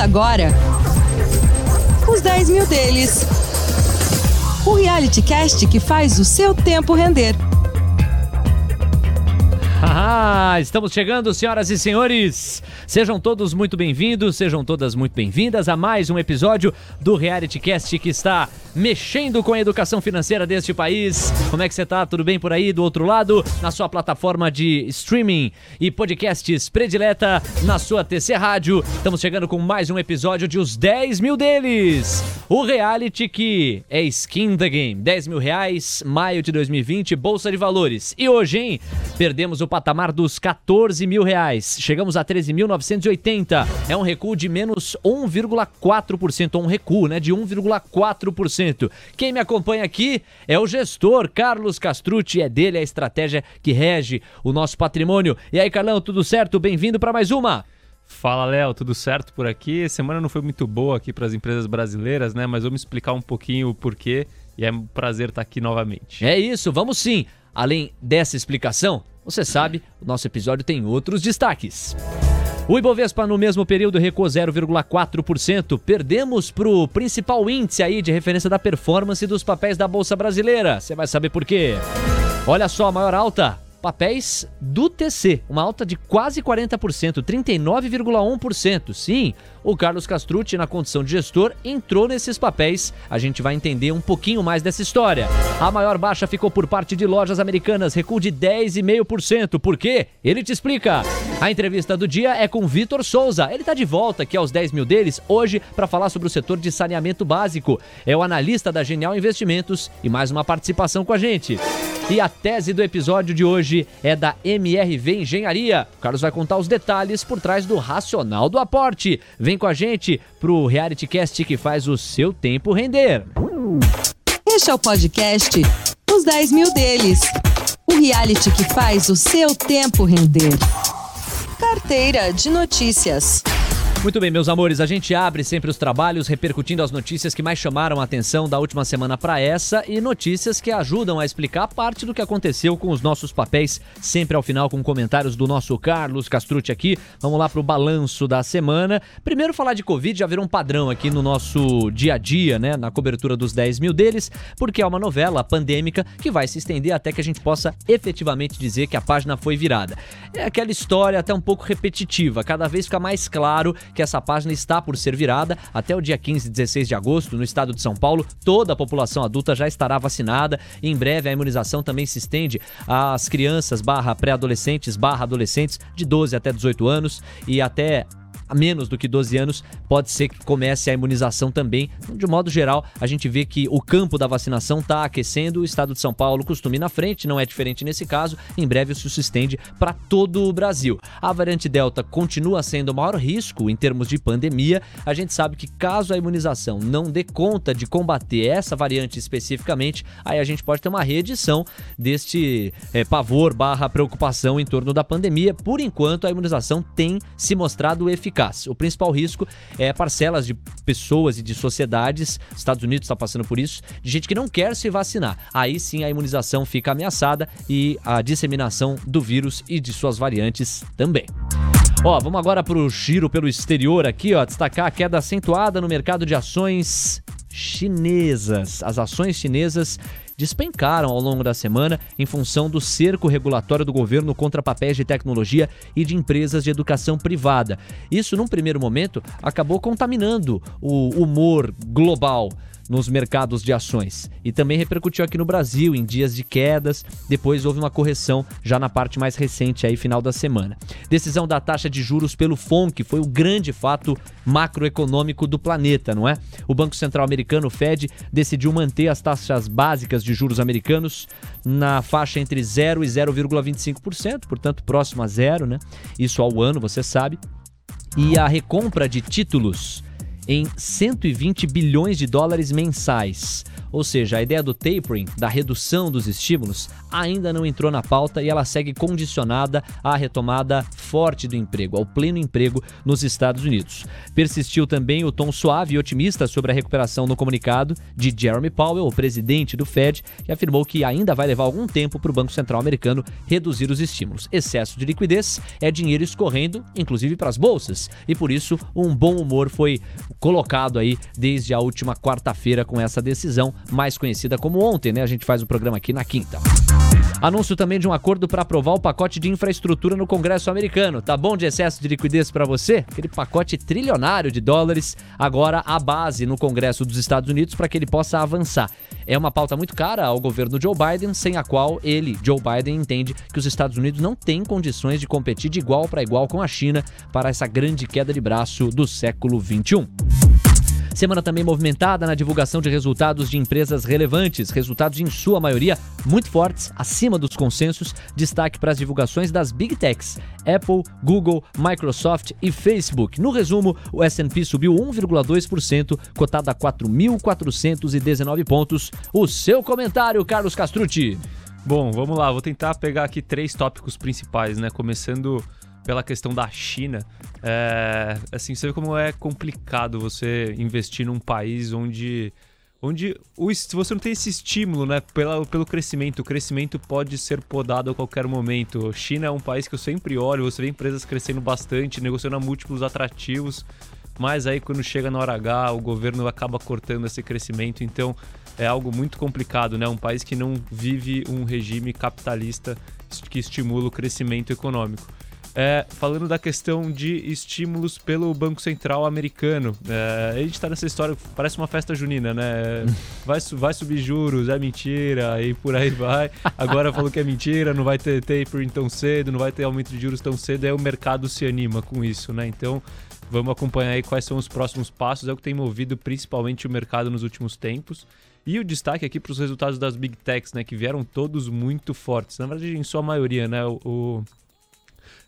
Agora os 10 mil deles. O reality cast que faz o seu tempo render. Ah, estamos chegando, senhoras e senhores. Sejam todos muito bem-vindos, sejam todas muito bem-vindas a mais um episódio do Reality Cast que está mexendo com a educação financeira deste país. Como é que você tá? Tudo bem por aí do outro lado? Na sua plataforma de streaming e podcasts predileta, na sua TC Rádio. Estamos chegando com mais um episódio de Os 10 Mil Deles. O reality que é skin the game. 10 mil reais, maio de 2020, Bolsa de Valores. E hoje, hein? Perdemos o patamar dos 14 mil reais. Chegamos a 13.980. É um recuo de menos 1,4%. Um recuo, né? De 1,4%. Quem me acompanha aqui é o gestor Carlos Castrucci. É dele a estratégia que rege o nosso patrimônio. E aí, Carlão, tudo certo? Bem-vindo para mais uma. Fala, Léo, tudo certo por aqui? Semana não foi muito boa aqui para as empresas brasileiras, né? Mas vamos explicar um pouquinho o porquê e é um prazer estar aqui novamente. É isso, vamos sim. Além dessa explicação, você sabe, o nosso episódio tem outros destaques. O Ibovespa no mesmo período recuou 0,4%. Perdemos para o principal índice aí de referência da performance dos papéis da Bolsa Brasileira. Você vai saber por quê. Olha só, a maior alta papéis do TC, uma alta de quase 40%, 39,1%. Sim, o Carlos Castrucci, na condição de gestor, entrou nesses papéis. A gente vai entender um pouquinho mais dessa história. A maior baixa ficou por parte de lojas americanas, recuo de 10,5%. Por quê? Ele te explica. A entrevista do dia é com Vitor Souza. Ele está de volta aqui aos 10 mil deles hoje para falar sobre o setor de saneamento básico. É o analista da Genial Investimentos e mais uma participação com a gente. E a tese do episódio de hoje é da MRV Engenharia. O Carlos vai contar os detalhes por trás do racional do aporte. Vem com a gente pro Reality Cast que faz o seu tempo render. Este é o podcast Os 10 mil deles. O reality que faz o seu tempo render. Carteira de notícias. Muito bem, meus amores, a gente abre sempre os trabalhos repercutindo as notícias que mais chamaram a atenção da última semana para essa e notícias que ajudam a explicar parte do que aconteceu com os nossos papéis, sempre ao final com comentários do nosso Carlos Castrucci aqui. Vamos lá para o balanço da semana. Primeiro falar de Covid já virou um padrão aqui no nosso dia a dia, né, na cobertura dos 10 mil deles, porque é uma novela pandêmica que vai se estender até que a gente possa efetivamente dizer que a página foi virada. É aquela história até um pouco repetitiva, cada vez fica mais claro que essa página está por ser virada. Até o dia 15 e 16 de agosto, no estado de São Paulo, toda a população adulta já estará vacinada. Em breve a imunização também se estende às crianças barra pré-adolescentes barra adolescentes de 12 até 18 anos e até a menos do que 12 anos, pode ser que comece a imunização também. De modo geral, a gente vê que o campo da vacinação está aquecendo, o estado de São Paulo costuma ir na frente, não é diferente nesse caso. Em breve isso se estende para todo o Brasil. A variante Delta continua sendo o maior risco em termos de pandemia. A gente sabe que caso a imunização não dê conta de combater essa variante especificamente, aí a gente pode ter uma reedição deste é, pavor barra preocupação em torno da pandemia. Por enquanto, a imunização tem se mostrado eficaz eficaz. O principal risco é parcelas de pessoas e de sociedades, Estados Unidos está passando por isso, de gente que não quer se vacinar. Aí sim a imunização fica ameaçada e a disseminação do vírus e de suas variantes também. Ó, vamos agora para o giro pelo exterior aqui, ó, destacar a queda acentuada no mercado de ações chinesas. As ações chinesas despencaram ao longo da semana em função do cerco regulatório do governo contra papéis de tecnologia e de empresas de educação privada. Isso, num primeiro momento, acabou contaminando o humor global nos mercados de ações. E também repercutiu aqui no Brasil em dias de quedas, depois houve uma correção já na parte mais recente aí final da semana. Decisão da taxa de juros pelo FONC foi o grande fato macroeconômico do planeta, não é? O Banco Central Americano, Fed, decidiu manter as taxas básicas de juros americanos na faixa entre 0 e 0,25%, portanto próximo a zero, né? Isso ao ano, você sabe. E a recompra de títulos em 120 bilhões de dólares mensais. Ou seja, a ideia do tapering, da redução dos estímulos, ainda não entrou na pauta e ela segue condicionada à retomada forte do emprego, ao pleno emprego nos Estados Unidos. Persistiu também o tom suave e otimista sobre a recuperação no comunicado de Jeremy Powell, o presidente do Fed, que afirmou que ainda vai levar algum tempo para o Banco Central americano reduzir os estímulos. Excesso de liquidez é dinheiro escorrendo, inclusive para as bolsas, e por isso um bom humor foi colocado aí desde a última quarta-feira com essa decisão, mais conhecida como ontem, né? A gente faz o programa aqui na quinta. Anúncio também de um acordo para aprovar o pacote de infraestrutura no Congresso americano. Tá bom de excesso de liquidez para você? Aquele pacote trilionário de dólares, agora a base no Congresso dos Estados Unidos para que ele possa avançar. É uma pauta muito cara ao governo Joe Biden, sem a qual ele, Joe Biden, entende que os Estados Unidos não têm condições de competir de igual para igual com a China para essa grande queda de braço do século 21. Semana também movimentada na divulgação de resultados de empresas relevantes, resultados em sua maioria muito fortes, acima dos consensos. Destaque para as divulgações das Big Techs: Apple, Google, Microsoft e Facebook. No resumo, o S&P subiu 1,2%, cotado a 4.419 pontos. O seu comentário, Carlos Castrucci. Bom, vamos lá, vou tentar pegar aqui três tópicos principais, né? Começando pela questão da China. É, assim, você vê como é complicado você investir num país onde onde o, se você não tem esse estímulo né, pela, pelo crescimento, o crescimento pode ser podado a qualquer momento. China é um país que eu sempre olho, você vê empresas crescendo bastante, negociando a múltiplos atrativos, mas aí quando chega na hora H, o governo acaba cortando esse crescimento, então é algo muito complicado, né? Um país que não vive um regime capitalista que estimula o crescimento econômico. É, falando da questão de estímulos pelo Banco Central americano. É, a gente está nessa história, parece uma festa junina, né? Vai, vai subir juros, é mentira, e por aí vai. Agora falou que é mentira, não vai ter tapering tão cedo, não vai ter aumento de juros tão cedo, aí o mercado se anima com isso, né? Então, vamos acompanhar aí quais são os próximos passos, é o que tem movido principalmente o mercado nos últimos tempos. E o destaque aqui para os resultados das Big Techs, né, que vieram todos muito fortes. Na verdade, em sua maioria, né, o,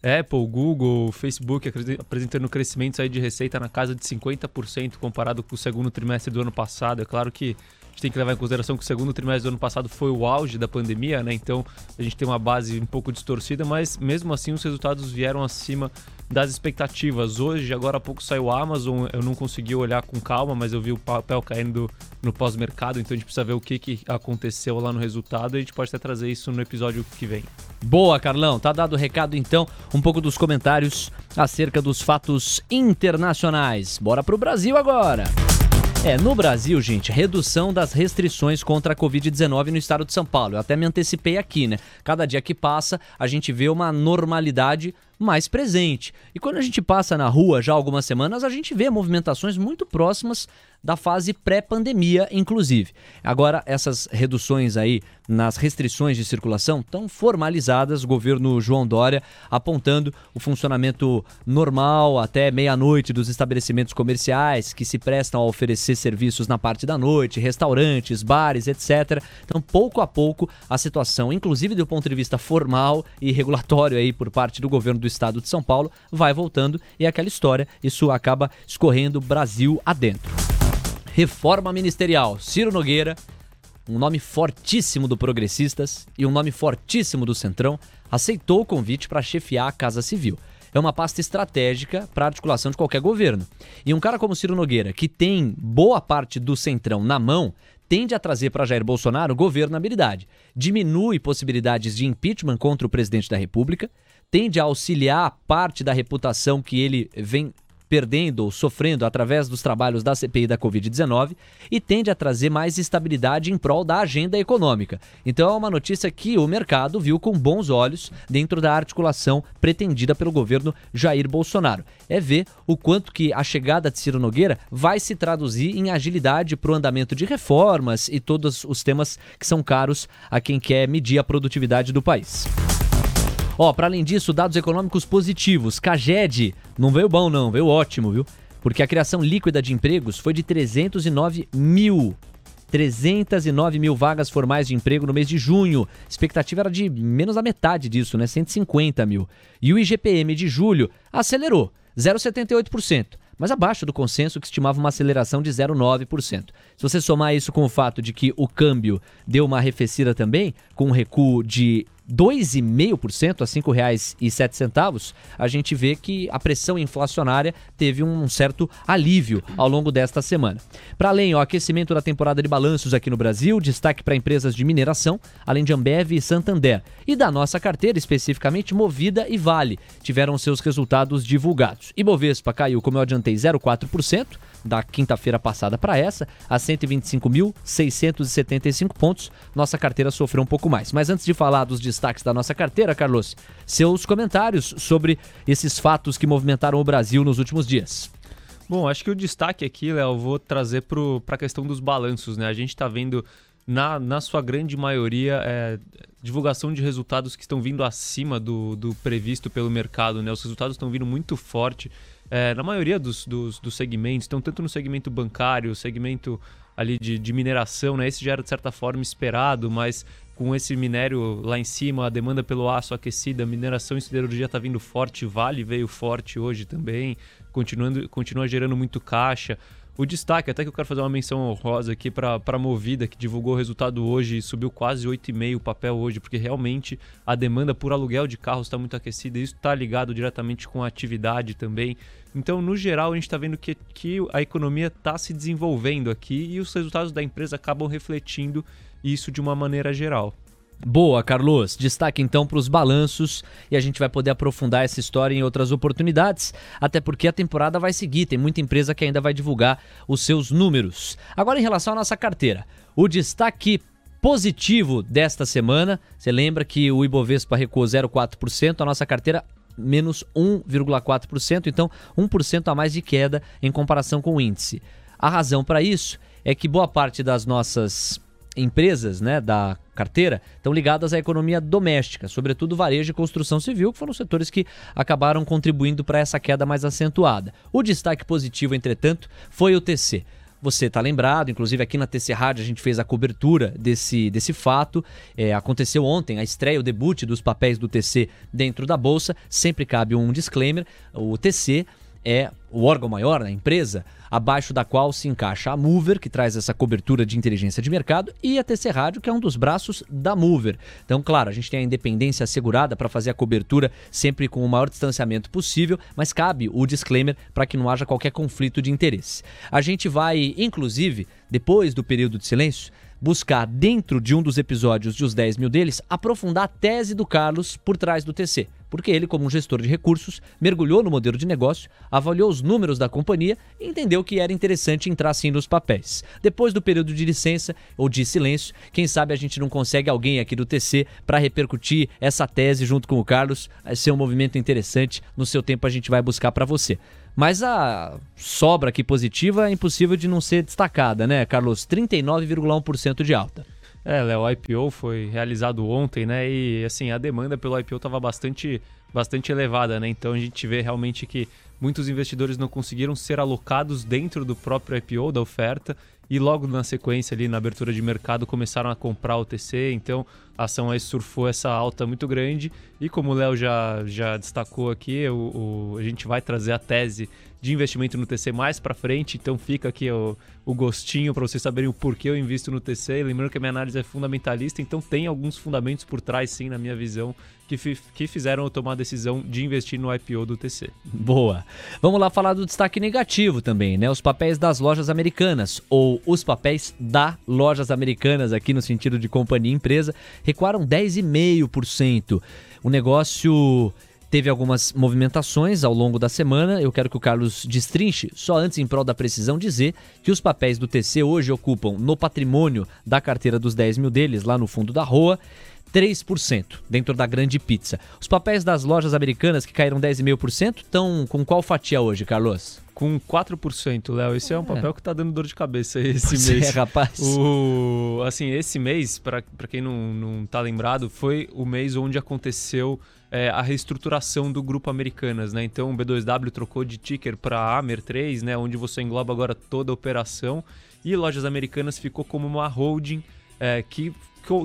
Apple, Google, Facebook apresentando crescimentos aí de receita na casa de 50% comparado com o segundo trimestre do ano passado. É claro que a gente tem que levar em consideração que o segundo trimestre do ano passado foi o auge da pandemia, né? Então a gente tem uma base um pouco distorcida, mas mesmo assim os resultados vieram acima das expectativas. Hoje, agora há pouco saiu a Amazon, eu não consegui olhar com calma, mas eu vi o papel caindo no pós-mercado, então a gente precisa ver o que, que aconteceu lá no resultado e a gente pode até trazer isso no episódio que vem. Boa, Carlão. Tá dado o recado então, um pouco dos comentários acerca dos fatos internacionais. Bora pro Brasil agora. É, no Brasil, gente, redução das restrições contra a Covid-19 no estado de São Paulo. Eu até me antecipei aqui, né? Cada dia que passa, a gente vê uma normalidade mais presente. E quando a gente passa na rua já algumas semanas, a gente vê movimentações muito próximas da fase pré-pandemia, inclusive. Agora, essas reduções aí nas restrições de circulação estão formalizadas, o governo João Dória apontando o funcionamento normal até meia-noite dos estabelecimentos comerciais que se prestam a oferecer serviços na parte da noite, restaurantes, bares, etc. Então, pouco a pouco, a situação, inclusive do ponto de vista formal e regulatório aí por parte do governo do estado de São Paulo, vai voltando e é aquela história, isso acaba escorrendo Brasil adentro. Reforma Ministerial. Ciro Nogueira, um nome fortíssimo do Progressistas e um nome fortíssimo do Centrão, aceitou o convite para chefiar a Casa Civil. É uma pasta estratégica para articulação de qualquer governo. E um cara como Ciro Nogueira, que tem boa parte do Centrão na mão, tende a trazer para Jair Bolsonaro governabilidade. Diminui possibilidades de impeachment contra o presidente da República, tende a auxiliar parte da reputação que ele vem perdendo ou sofrendo através dos trabalhos da CPI da Covid-19 e tende a trazer mais estabilidade em prol da agenda econômica. Então é uma notícia que o mercado viu com bons olhos dentro da articulação pretendida pelo governo Jair Bolsonaro. É ver o quanto que a chegada de Ciro Nogueira vai se traduzir em agilidade para o andamento de reformas e todos os temas que são caros a quem quer medir a produtividade do país. Ó, para além disso, dados econômicos positivos. Caged não veio bom não, veio ótimo, viu? Porque a criação líquida de empregos foi de 309 mil. 309 mil vagas formais de emprego no mês de junho. A expectativa era de menos da metade disso, né? 150 mil. E o IGPM de julho acelerou, 0,78% mas abaixo do consenso que estimava uma aceleração de 0,9%. Se você somar isso com o fato de que o câmbio deu uma arrefecida também, com um recuo de 2,5% a R$ 5,07, a gente vê que a pressão inflacionária teve um certo alívio ao longo desta semana. Para além, o aquecimento da temporada de balanços aqui no Brasil, destaque para empresas de mineração, além de Ambev e Santander. E da nossa carteira, especificamente Movida e Vale, tiveram seus resultados divulgados. Ibovespa caiu, como eu adiantei, 0,4% da quinta-feira passada para essa, a 125.675 pontos. Nossa carteira sofreu um pouco mais. Mas antes de falar dos destaques da nossa carteira, Carlos, seus comentários sobre esses fatos que movimentaram o Brasil nos últimos dias. Bom, acho que o destaque aqui, Léo, vou trazer para a questão dos balanços, né? A gente está vendo, na, na sua grande maioria, é, divulgação de resultados que estão vindo acima do, do previsto pelo mercado, né? Os resultados estão vindo muito forte é, na maioria dos, dos, dos, segmentos, então tanto no segmento bancário, segmento ali de, de mineração, né? Esse já era de certa forma esperado, mas com esse minério lá em cima, a demanda pelo aço aquecida, mineração em siderurgia está vindo forte, Vale veio forte hoje também, continuando, continua gerando muito caixa. O destaque, até que eu quero fazer uma menção honrosa aqui para a Movida, que divulgou o resultado hoje e subiu quase 8,5% o papel hoje, porque realmente a demanda por aluguel de carros está muito aquecida e isso está ligado diretamente com a atividade também. Então, no geral, a gente está vendo que, que a economia está se desenvolvendo aqui e os resultados da empresa acabam refletindo isso de uma maneira geral. Boa, Carlos. Destaque então para os balanços e a gente vai poder aprofundar essa história em outras oportunidades, até porque a temporada vai seguir, tem muita empresa que ainda vai divulgar os seus números. Agora, em relação à nossa carteira, o destaque positivo desta semana, você lembra que o Ibovespa recuou 0,4%, a nossa carteira menos 1,4%, então 1% a mais de queda em comparação com o índice. A razão para isso é que boa parte das nossas empresas né, da carteira estão ligadas à economia doméstica, sobretudo varejo e construção civil, que foram setores que acabaram contribuindo para essa queda mais acentuada. O destaque positivo, entretanto, foi o TC. Você está lembrado, inclusive aqui na TC Rádio a gente fez a cobertura desse, desse fato. É, aconteceu ontem a estreia, o debut dos papéis do TC dentro da Bolsa. Sempre cabe um disclaimer: o TC é o órgão maior, a empresa, abaixo da qual se encaixa a Mover, que traz essa cobertura de inteligência de mercado, e a TC Rádio, que é um dos braços da Mover. Então, claro, a gente tem a independência assegurada para fazer a cobertura sempre com o maior distanciamento possível, mas cabe o disclaimer para que não haja qualquer conflito de interesse. A gente vai, inclusive, depois do período de silêncio, buscar, dentro de um dos episódios de Os 10 Mil deles, aprofundar a tese do Carlos por trás do TC. Porque ele, como um gestor de recursos, mergulhou no modelo de negócio, avaliou os números da companhia e entendeu que era interessante entrar sim nos papéis. Depois do período de licença ou de silêncio, quem sabe a gente não consegue alguém aqui do TC para repercutir essa tese junto com o Carlos. Vai ser um movimento interessante. No seu tempo a gente vai buscar para você. Mas a sobra aqui positiva é impossível de não ser destacada, né, Carlos? 39,1% de alta. É, Léo, o IPO foi realizado ontem, né? E assim, a demanda pelo IPO estava bastante, bastante elevada, né? Então a gente vê realmente que muitos investidores não conseguiram ser alocados dentro do próprio IPO, da oferta, e logo na sequência ali na abertura de mercado começaram a comprar o TC, então a ação aí surfou essa alta muito grande e como o Léo já, já destacou aqui, o, o, a gente vai trazer a tese de investimento no TC mais para frente, então fica aqui o, o gostinho para vocês saberem o porquê eu invisto no TC. Lembrando que a minha análise é fundamentalista, então tem alguns fundamentos por trás, sim, na minha visão, que, que fizeram eu tomar a decisão de investir no IPO do TC. Boa. Vamos lá falar do destaque negativo também, né? Os papéis das lojas americanas, ou os papéis da lojas americanas, aqui no sentido de companhia e empresa, recuaram 10,5%. O negócio teve algumas movimentações ao longo da semana. Eu quero que o Carlos destrinche, só antes, em prol da precisão, dizer que os papéis do TC hoje ocupam no patrimônio da carteira dos 10 mil deles, lá no fundo da rua. 3% dentro da grande pizza. Os papéis das lojas americanas que caíram 10,5% estão com qual fatia hoje, Carlos? Com 4%, Léo. Esse é, é um papel que está dando dor de cabeça esse pois mês. É, rapaz. O, assim, esse mês, para quem não, não tá lembrado, foi o mês onde aconteceu é, a reestruturação do grupo Americanas, né? Então o B2W trocou de ticker para Amer 3, né? Onde você engloba agora toda a operação e Lojas Americanas ficou como uma holding é, que,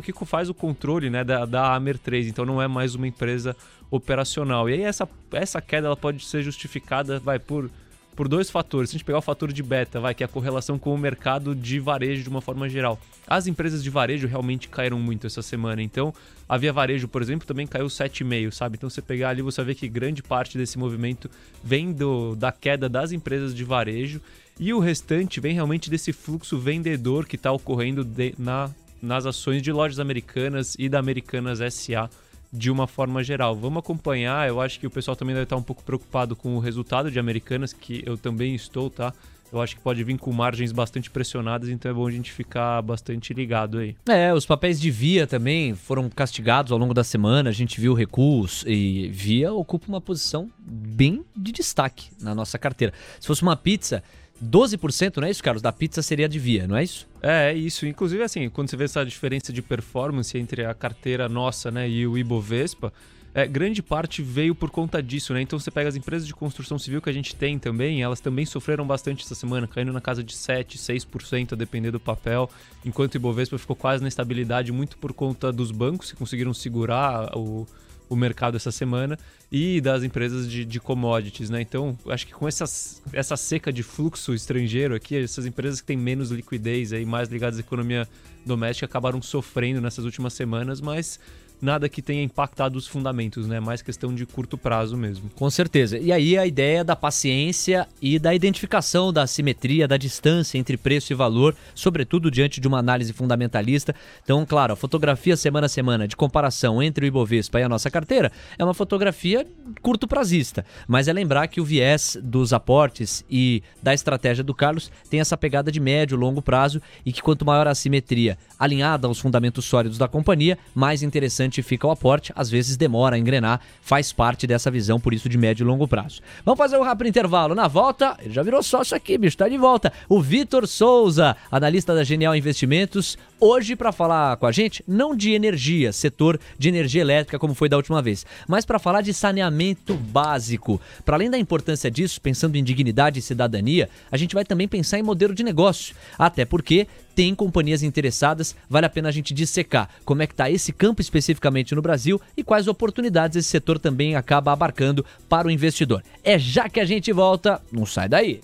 que faz o controle né, da, da Amer 3, então não é mais uma empresa operacional. E aí essa, essa queda ela pode ser justificada vai por por dois fatores. Se a gente pegar o fator de beta, vai, que é a correlação com o mercado de varejo de uma forma geral. As empresas de varejo realmente caíram muito essa semana. Então, a Via Varejo, por exemplo, também caiu 7,5, sabe? Então, você pegar ali, você ver que grande parte desse movimento vem do, da queda das empresas de varejo e o restante vem realmente desse fluxo vendedor que está ocorrendo de, na, nas ações de lojas americanas e da Americanas SA de uma forma geral. Vamos acompanhar, eu acho que o pessoal também deve estar um pouco preocupado com o resultado de Americanas, que eu também estou, tá? Eu acho que pode vir com margens bastante pressionadas, então é bom a gente ficar bastante ligado aí. É, os papéis de Via também foram castigados ao longo da semana, a gente viu recuos e Via ocupa uma posição bem de destaque na nossa carteira. Se fosse uma pizza, 12%, não é isso, Carlos? Da pizza seria de via, não é isso? É, é isso. Inclusive, assim, quando você vê essa diferença de performance entre a carteira nossa né, e o Ibovespa, é, grande parte veio por conta disso, né? Então você pega as empresas de construção civil que a gente tem também, elas também sofreram bastante essa semana, caindo na casa de 7, 6%, a depender do papel, enquanto o Ibovespa ficou quase na estabilidade, muito por conta dos bancos que conseguiram segurar o o mercado essa semana e das empresas de, de commodities, né? Então, acho que com essas, essa seca de fluxo estrangeiro aqui, essas empresas que têm menos liquidez aí, mais ligadas à economia doméstica, acabaram sofrendo nessas últimas semanas, mas nada que tenha impactado os fundamentos, né? Mais questão de curto prazo mesmo. Com certeza. E aí a ideia da paciência e da identificação da simetria, da distância entre preço e valor, sobretudo diante de uma análise fundamentalista. Então, claro, a fotografia semana a semana de comparação entre o Ibovespa e a nossa carteira é uma fotografia curto prazista, mas é lembrar que o viés dos aportes e da estratégia do Carlos tem essa pegada de médio, longo prazo e que quanto maior a simetria alinhada aos fundamentos sólidos da companhia, mais interessante fica o aporte, às vezes demora a engrenar, faz parte dessa visão, por isso de médio e longo prazo. Vamos fazer um rápido intervalo. Na volta, ele já virou sócio aqui, bicho, tá de volta. O Vitor Souza, analista da Genial Investimentos, hoje para falar com a gente, não de energia, setor de energia elétrica como foi da última vez, mas para falar de saneamento básico. Para além da importância disso, pensando em dignidade e cidadania, a gente vai também pensar em modelo de negócio. Até porque tem companhias interessadas, vale a pena a gente dissecar como é que está esse campo especificamente no Brasil e quais oportunidades esse setor também acaba abarcando para o investidor. É já que a gente volta, não sai daí.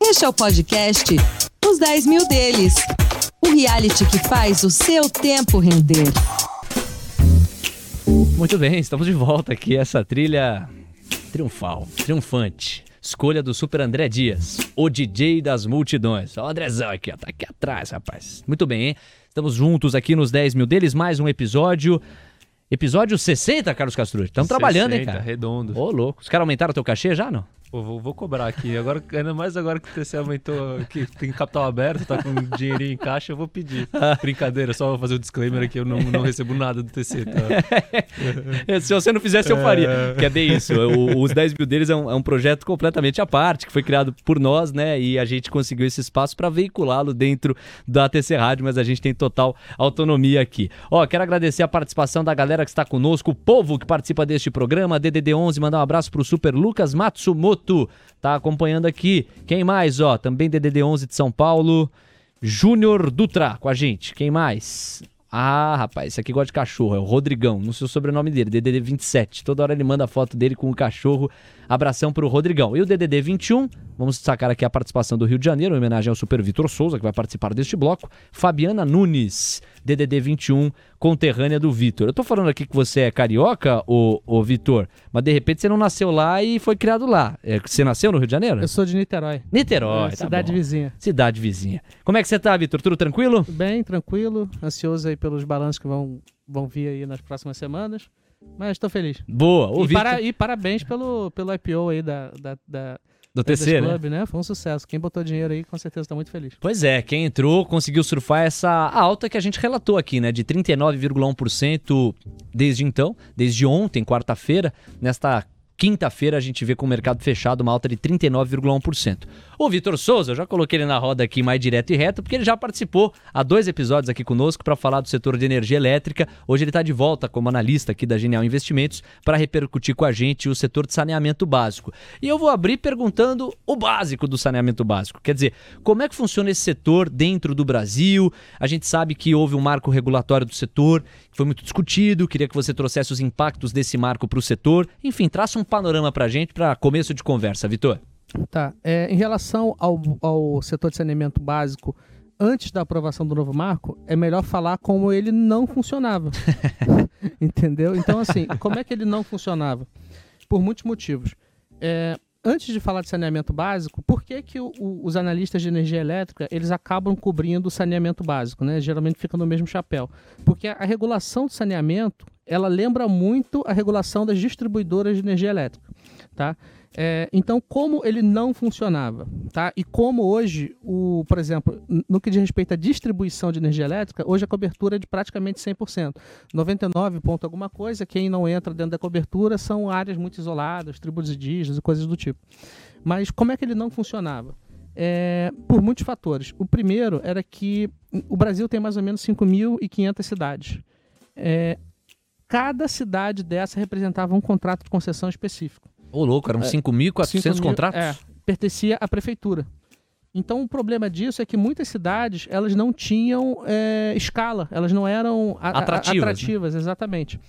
Este é o podcast Os 10 mil deles. O reality que faz o seu tempo render. Muito bem, estamos de volta aqui. Essa trilha triunfal, triunfante. Escolha do Super André Dias, o DJ das multidões. Ó, o Andrezão aqui, ó, tá aqui atrás, rapaz. Muito bem, hein? Estamos juntos aqui nos 10 mil deles, mais um episódio. Episódio 60, Carlos Castro. Estamos trabalhando, hein, cara? redondo. Ô, louco. Os caras aumentaram teu cachê já, não? Pô, vou, vou, cobrar aqui. Agora, ainda mais agora que o TC aumentou, que tem capital aberto, tá com dinheirinho em caixa, eu vou pedir. Brincadeira, só vou fazer o disclaimer aqui, eu não, não recebo nada do TC, tá? Se você não fizesse, eu faria. É... Que é bem isso. O, os 10 mil deles é um, é um, projeto completamente à parte, que foi criado por nós, né? E a gente conseguiu esse espaço para veiculá-lo dentro da TC Rádio, mas a gente tem total autonomia aqui. Ó, quero agradecer a participação da galera que está conosco, o povo que participa deste programa, DDD11, mandar um abraço pro Super Lucas Matsumoto tá acompanhando aqui. Quem mais, ó? Também DDD11 de São Paulo. Júnior Dutra com a gente. Quem mais? Ah, rapaz, esse aqui gosta de cachorro, é o Rodrigão, não sei o sobrenome dele, DDD27. Toda hora ele manda foto dele com o cachorro. Abração pro Rodrigão. E o DDD21, vamos destacar aqui a participação do Rio de Janeiro, em homenagem ao Super Vitor Souza, que vai participar deste bloco. Fabiana Nunes, DDD21, conterrânea do Vitor. Eu tô falando aqui que você é carioca, ô, ô Vitor, mas de repente você não nasceu lá e foi criado lá. É, você nasceu no Rio de Janeiro? Eu sou de Niterói. Niterói, é, tá cidade bom. vizinha. Cidade vizinha. Como é que você tá, Vitor? Tudo tranquilo? Bem, tranquilo. Ansioso aí pelos balanços que vão, vão vir aí nas próximas semanas. Mas estou feliz. Boa. E, Victor... para, e, parabéns pelo, pelo IPO aí da, da, da do TC, né? Club, né? Foi um sucesso. Quem botou dinheiro aí, com certeza está muito feliz. Pois é, quem entrou conseguiu surfar essa alta que a gente relatou aqui, né? De 39,1% desde então, desde ontem, quarta-feira. Nesta quinta-feira a gente vê com o mercado fechado uma alta de 39,1%. O Vitor Souza, eu já coloquei ele na roda aqui mais direto e reto, porque ele já participou há dois episódios aqui conosco para falar do setor de energia elétrica. Hoje ele está de volta como analista aqui da Genial Investimentos para repercutir com a gente o setor de saneamento básico. E eu vou abrir perguntando o básico do saneamento básico. Quer dizer, como é que funciona esse setor dentro do Brasil? A gente sabe que houve um marco regulatório do setor, que foi muito discutido. Queria que você trouxesse os impactos desse marco para o setor. Enfim, traça um panorama para a gente para começo de conversa, Vitor. Tá. É, em relação ao, ao setor de saneamento básico, antes da aprovação do novo marco, é melhor falar como ele não funcionava. Entendeu? Então, assim, como é que ele não funcionava? Por muitos motivos. É, antes de falar de saneamento básico, por que, que o, o, os analistas de energia elétrica eles acabam cobrindo o saneamento básico? Né? Geralmente fica no mesmo chapéu. Porque a, a regulação do saneamento ela lembra muito a regulação das distribuidoras de energia elétrica. Tá? É, então, como ele não funcionava, tá? E como hoje, o, por exemplo, no que diz respeito à distribuição de energia elétrica, hoje a cobertura é de praticamente 100%. 99 ponto alguma coisa, quem não entra dentro da cobertura são áreas muito isoladas, tribos indígenas e coisas do tipo. Mas como é que ele não funcionava? É, por muitos fatores. O primeiro era que o Brasil tem mais ou menos 5.500 cidades. É, cada cidade dessa representava um contrato de concessão específico. Ô, louco, eram 5.400 é, contratos? É, pertencia à prefeitura. Então, o problema disso é que muitas cidades elas não tinham é, escala, elas não eram a, atrativas, atrativas né? exatamente.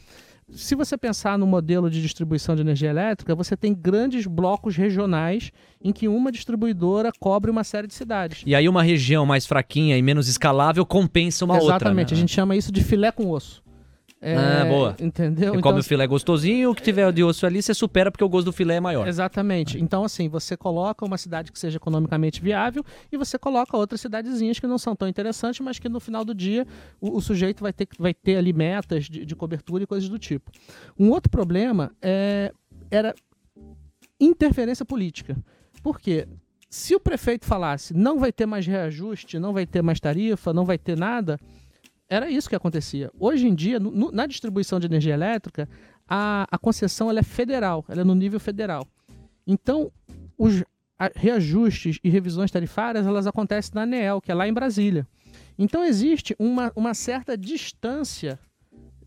Se você pensar no modelo de distribuição de energia elétrica, você tem grandes blocos regionais em que uma distribuidora cobre uma série de cidades. E aí uma região mais fraquinha e menos escalável compensa uma Exatamente, outra. Exatamente, né? a gente chama isso de filé com osso. É, ah, boa. Entendeu? Você então, come o filé gostosinho, o que tiver de osso ali, você supera porque o gosto do filé é maior. Exatamente. Então, assim, você coloca uma cidade que seja economicamente viável e você coloca outras cidadezinhas que não são tão interessantes, mas que no final do dia o, o sujeito vai ter, vai ter ali metas de, de, cobertura e coisas do tipo. Um outro problema é, era interferência política. Por quê? Se o prefeito falasse não vai ter mais reajuste, não vai ter mais tarifa, não vai ter nada era isso que acontecia. Hoje em dia, no, na distribuição de energia elétrica, a, a concessão ela é federal, ela é no nível federal. Então, os reajustes e revisões tarifárias elas acontecem na ANEEL, que é lá em Brasília. Então, existe uma, uma certa distância,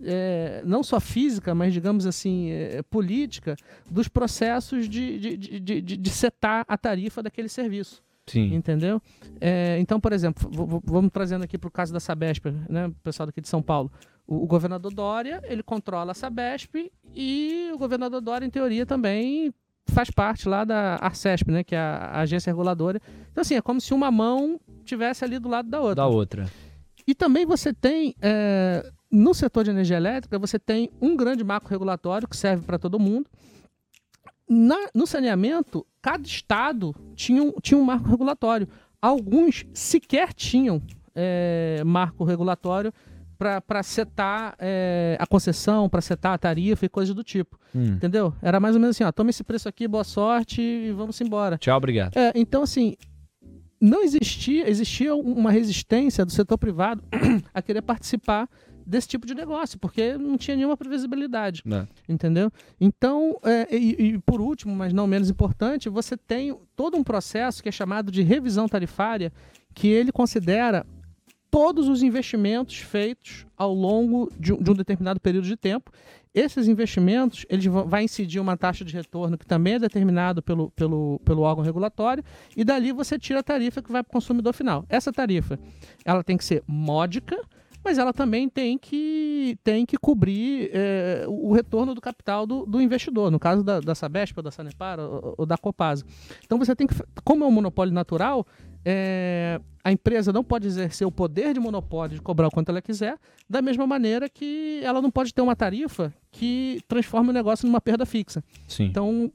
é, não só física, mas digamos assim, é, política, dos processos de, de, de, de, de setar a tarifa daquele serviço. Sim. Entendeu? É, então, por exemplo, vamos trazendo aqui para o caso da Sabesp, né, o pessoal daqui de São Paulo. O, o, governador Dória, ele controla a Sabesp e o governador Dória, em teoria, também faz parte lá da Arcesp, né, que é a agência reguladora. Então, assim, é como se uma mão tivesse ali do lado da outra. Da outra. E também você tem, é, no setor de energia elétrica, você tem um grande marco regulatório que serve para todo mundo, na, no saneamento, cada estado tinha um, tinha um marco regulatório. Alguns sequer tinham é, marco regulatório para setar é, a concessão, para setar a tarifa e coisas do tipo. Hum. Entendeu? Era mais ou menos assim: ó, toma esse preço aqui, boa sorte e vamos embora. Tchau, obrigado. É, então, assim, não existia, existia uma resistência do setor privado a querer participar desse tipo de negócio, porque não tinha nenhuma previsibilidade. Não. Entendeu? Então, é, e, e, por último, mas não menos importante, você tem todo um processo que é chamado de revisão tarifária, que ele considera todos os investimentos feitos ao longo de um, de um determinado período de tempo. Esses investimentos, eles vão, vai incidir uma taxa de retorno que também é determinado pelo, pelo, pelo órgão regulatório, e dali você tira a tarifa que vai para o consumidor final. Essa tarifa, ela tem que ser módica, mas ela também tem que, tem que cobrir é, o retorno do capital do, do, investidor, no caso da, da Sabesp, ou da Sanepar, ou, ou, da Copasa. Então você tem que, como é um monopólio natural, é, a empresa não pode exercer o poder de monopólio de cobrar o quanto ela quiser, da mesma maneira que ela não pode ter uma tarifa que transforme o negócio numa perda fixa. Sim. Então,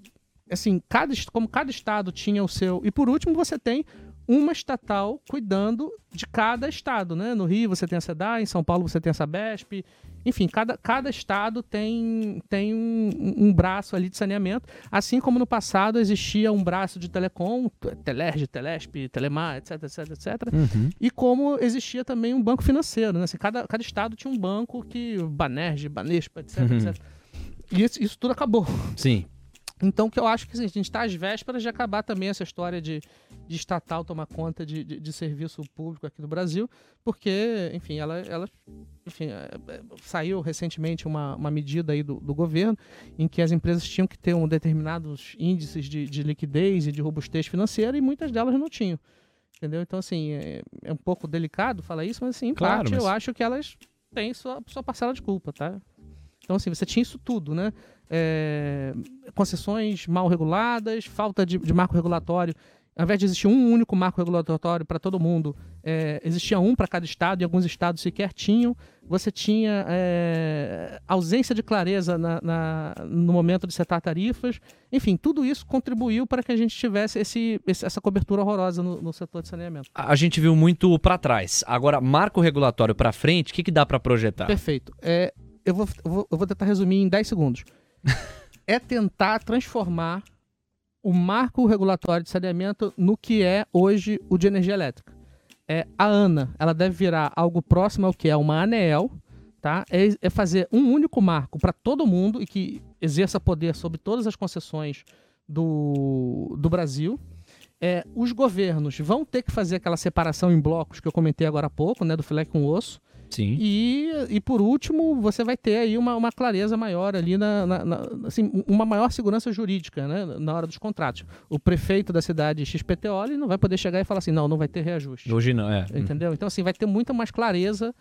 assim, cada, como cada estado tinha o seu. E por último, você tem uma estatal cuidando de cada estado, né? No Rio você tem a SEDA, em São Paulo você tem a Sabesp, enfim, cada, cada estado tem, tem um, um, braço ali de saneamento, assim como no passado existia um braço de telecom, Telerge, Telesp, Telemar, etc, etc, etc, uhum. e como existia também um banco financeiro, né? Assim, cada, cada estado tinha um banco que, Banerj, Banespa, etc, uhum. etc. E isso, isso tudo acabou. Sim. Então, que eu acho que assim, a gente está às vésperas de acabar também essa história de, de estatal tomar conta de, de, de, serviço público aqui no Brasil, porque, enfim, ela, ela enfim, é, é, saiu recentemente uma, uma medida aí do, do governo em que as empresas tinham que ter um determinados índices de, de liquidez e de robustez financeira e muitas delas não tinham. Entendeu? Então, assim, é, é um pouco delicado falar isso, mas assim, em claro, parte mas... eu acho que elas têm sua, sua parcela de culpa, tá? Então, assim, você tinha isso tudo, né? É, concessões mal reguladas, falta de, de, marco regulatório. Ao invés de existir um único marco regulatório para todo mundo, é, existia um para cada estado e alguns estados sequer tinham. Você tinha é, ausência de clareza na, na, no momento de setar tarifas. Enfim, tudo isso contribuiu para que a gente tivesse esse, essa cobertura horrorosa no, no, setor de saneamento. A gente viu muito para trás. Agora, marco regulatório para frente, o que, que dá para projetar? Perfeito. É, eu vou, eu vou, eu vou tentar resumir em 10 segundos. é tentar transformar o marco regulatório de saneamento no que é hoje o de energia elétrica. É, a ANA, ela deve virar algo próximo ao que é uma ANEEL, tá? É, é fazer um único marco para todo mundo e que exerça poder sobre todas as concessões do, do Brasil. É, os governos vão ter que fazer aquela separação em blocos que eu comentei agora há pouco, né, do filé com osso. Sim. E, e por último, você vai ter aí uma, uma clareza maior ali, na, na, na, assim, uma maior segurança jurídica né, na hora dos contratos. O prefeito da cidade XPTO ele não vai poder chegar e falar assim, não, não vai ter reajuste. Hoje não, é. Entendeu? Então, assim, vai ter muita mais clareza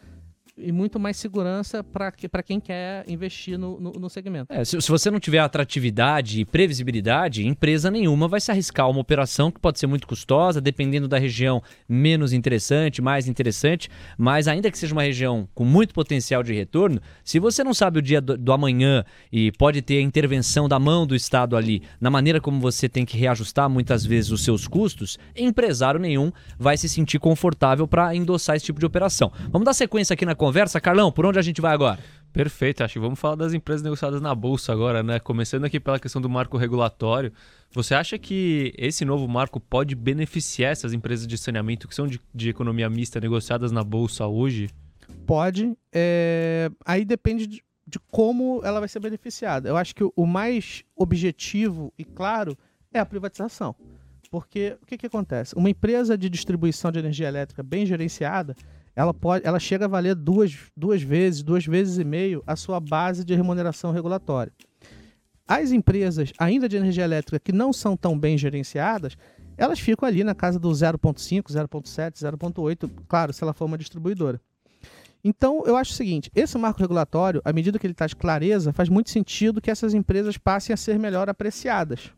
e muito mais segurança para que, quem quer investir no, no, no segmento. É, se, se, você não tiver atratividade e previsibilidade, empresa nenhuma vai se arriscar uma operação que pode ser muito custosa, dependendo da região menos interessante, mais interessante, mas ainda que seja uma região com muito potencial de retorno, se você não sabe o dia do, do amanhã e pode ter a intervenção da mão do Estado ali, na maneira como você tem que reajustar muitas vezes os seus custos, empresário nenhum vai se sentir confortável para endossar esse tipo de operação. Vamos dar sequência aqui na conversa. Carlão, por onde a gente vai agora? Perfeito, acho que vamos falar das empresas negociadas na bolsa agora, né? Começando aqui pela questão do marco regulatório. Você acha que esse novo marco pode beneficiar essas empresas de saneamento que são de, de economia mista negociadas na bolsa hoje? Pode. É... Aí depende de, de, como ela vai ser beneficiada. Eu acho que o mais objetivo e claro é a privatização. Porque o que, que acontece? Uma empresa de distribuição de energia elétrica bem gerenciada, ela pode, ela chega a valer duas, duas vezes, duas vezes e meio a sua base de remuneração regulatória. As empresas ainda de energia elétrica que não são tão bem gerenciadas, elas ficam ali na casa do 0.5, 0.7, 0.8, claro, se ela for uma distribuidora. Então, eu acho o seguinte: esse marco regulatório, à medida que ele de clareza, faz muito sentido que essas empresas passem a ser melhor apreciadas,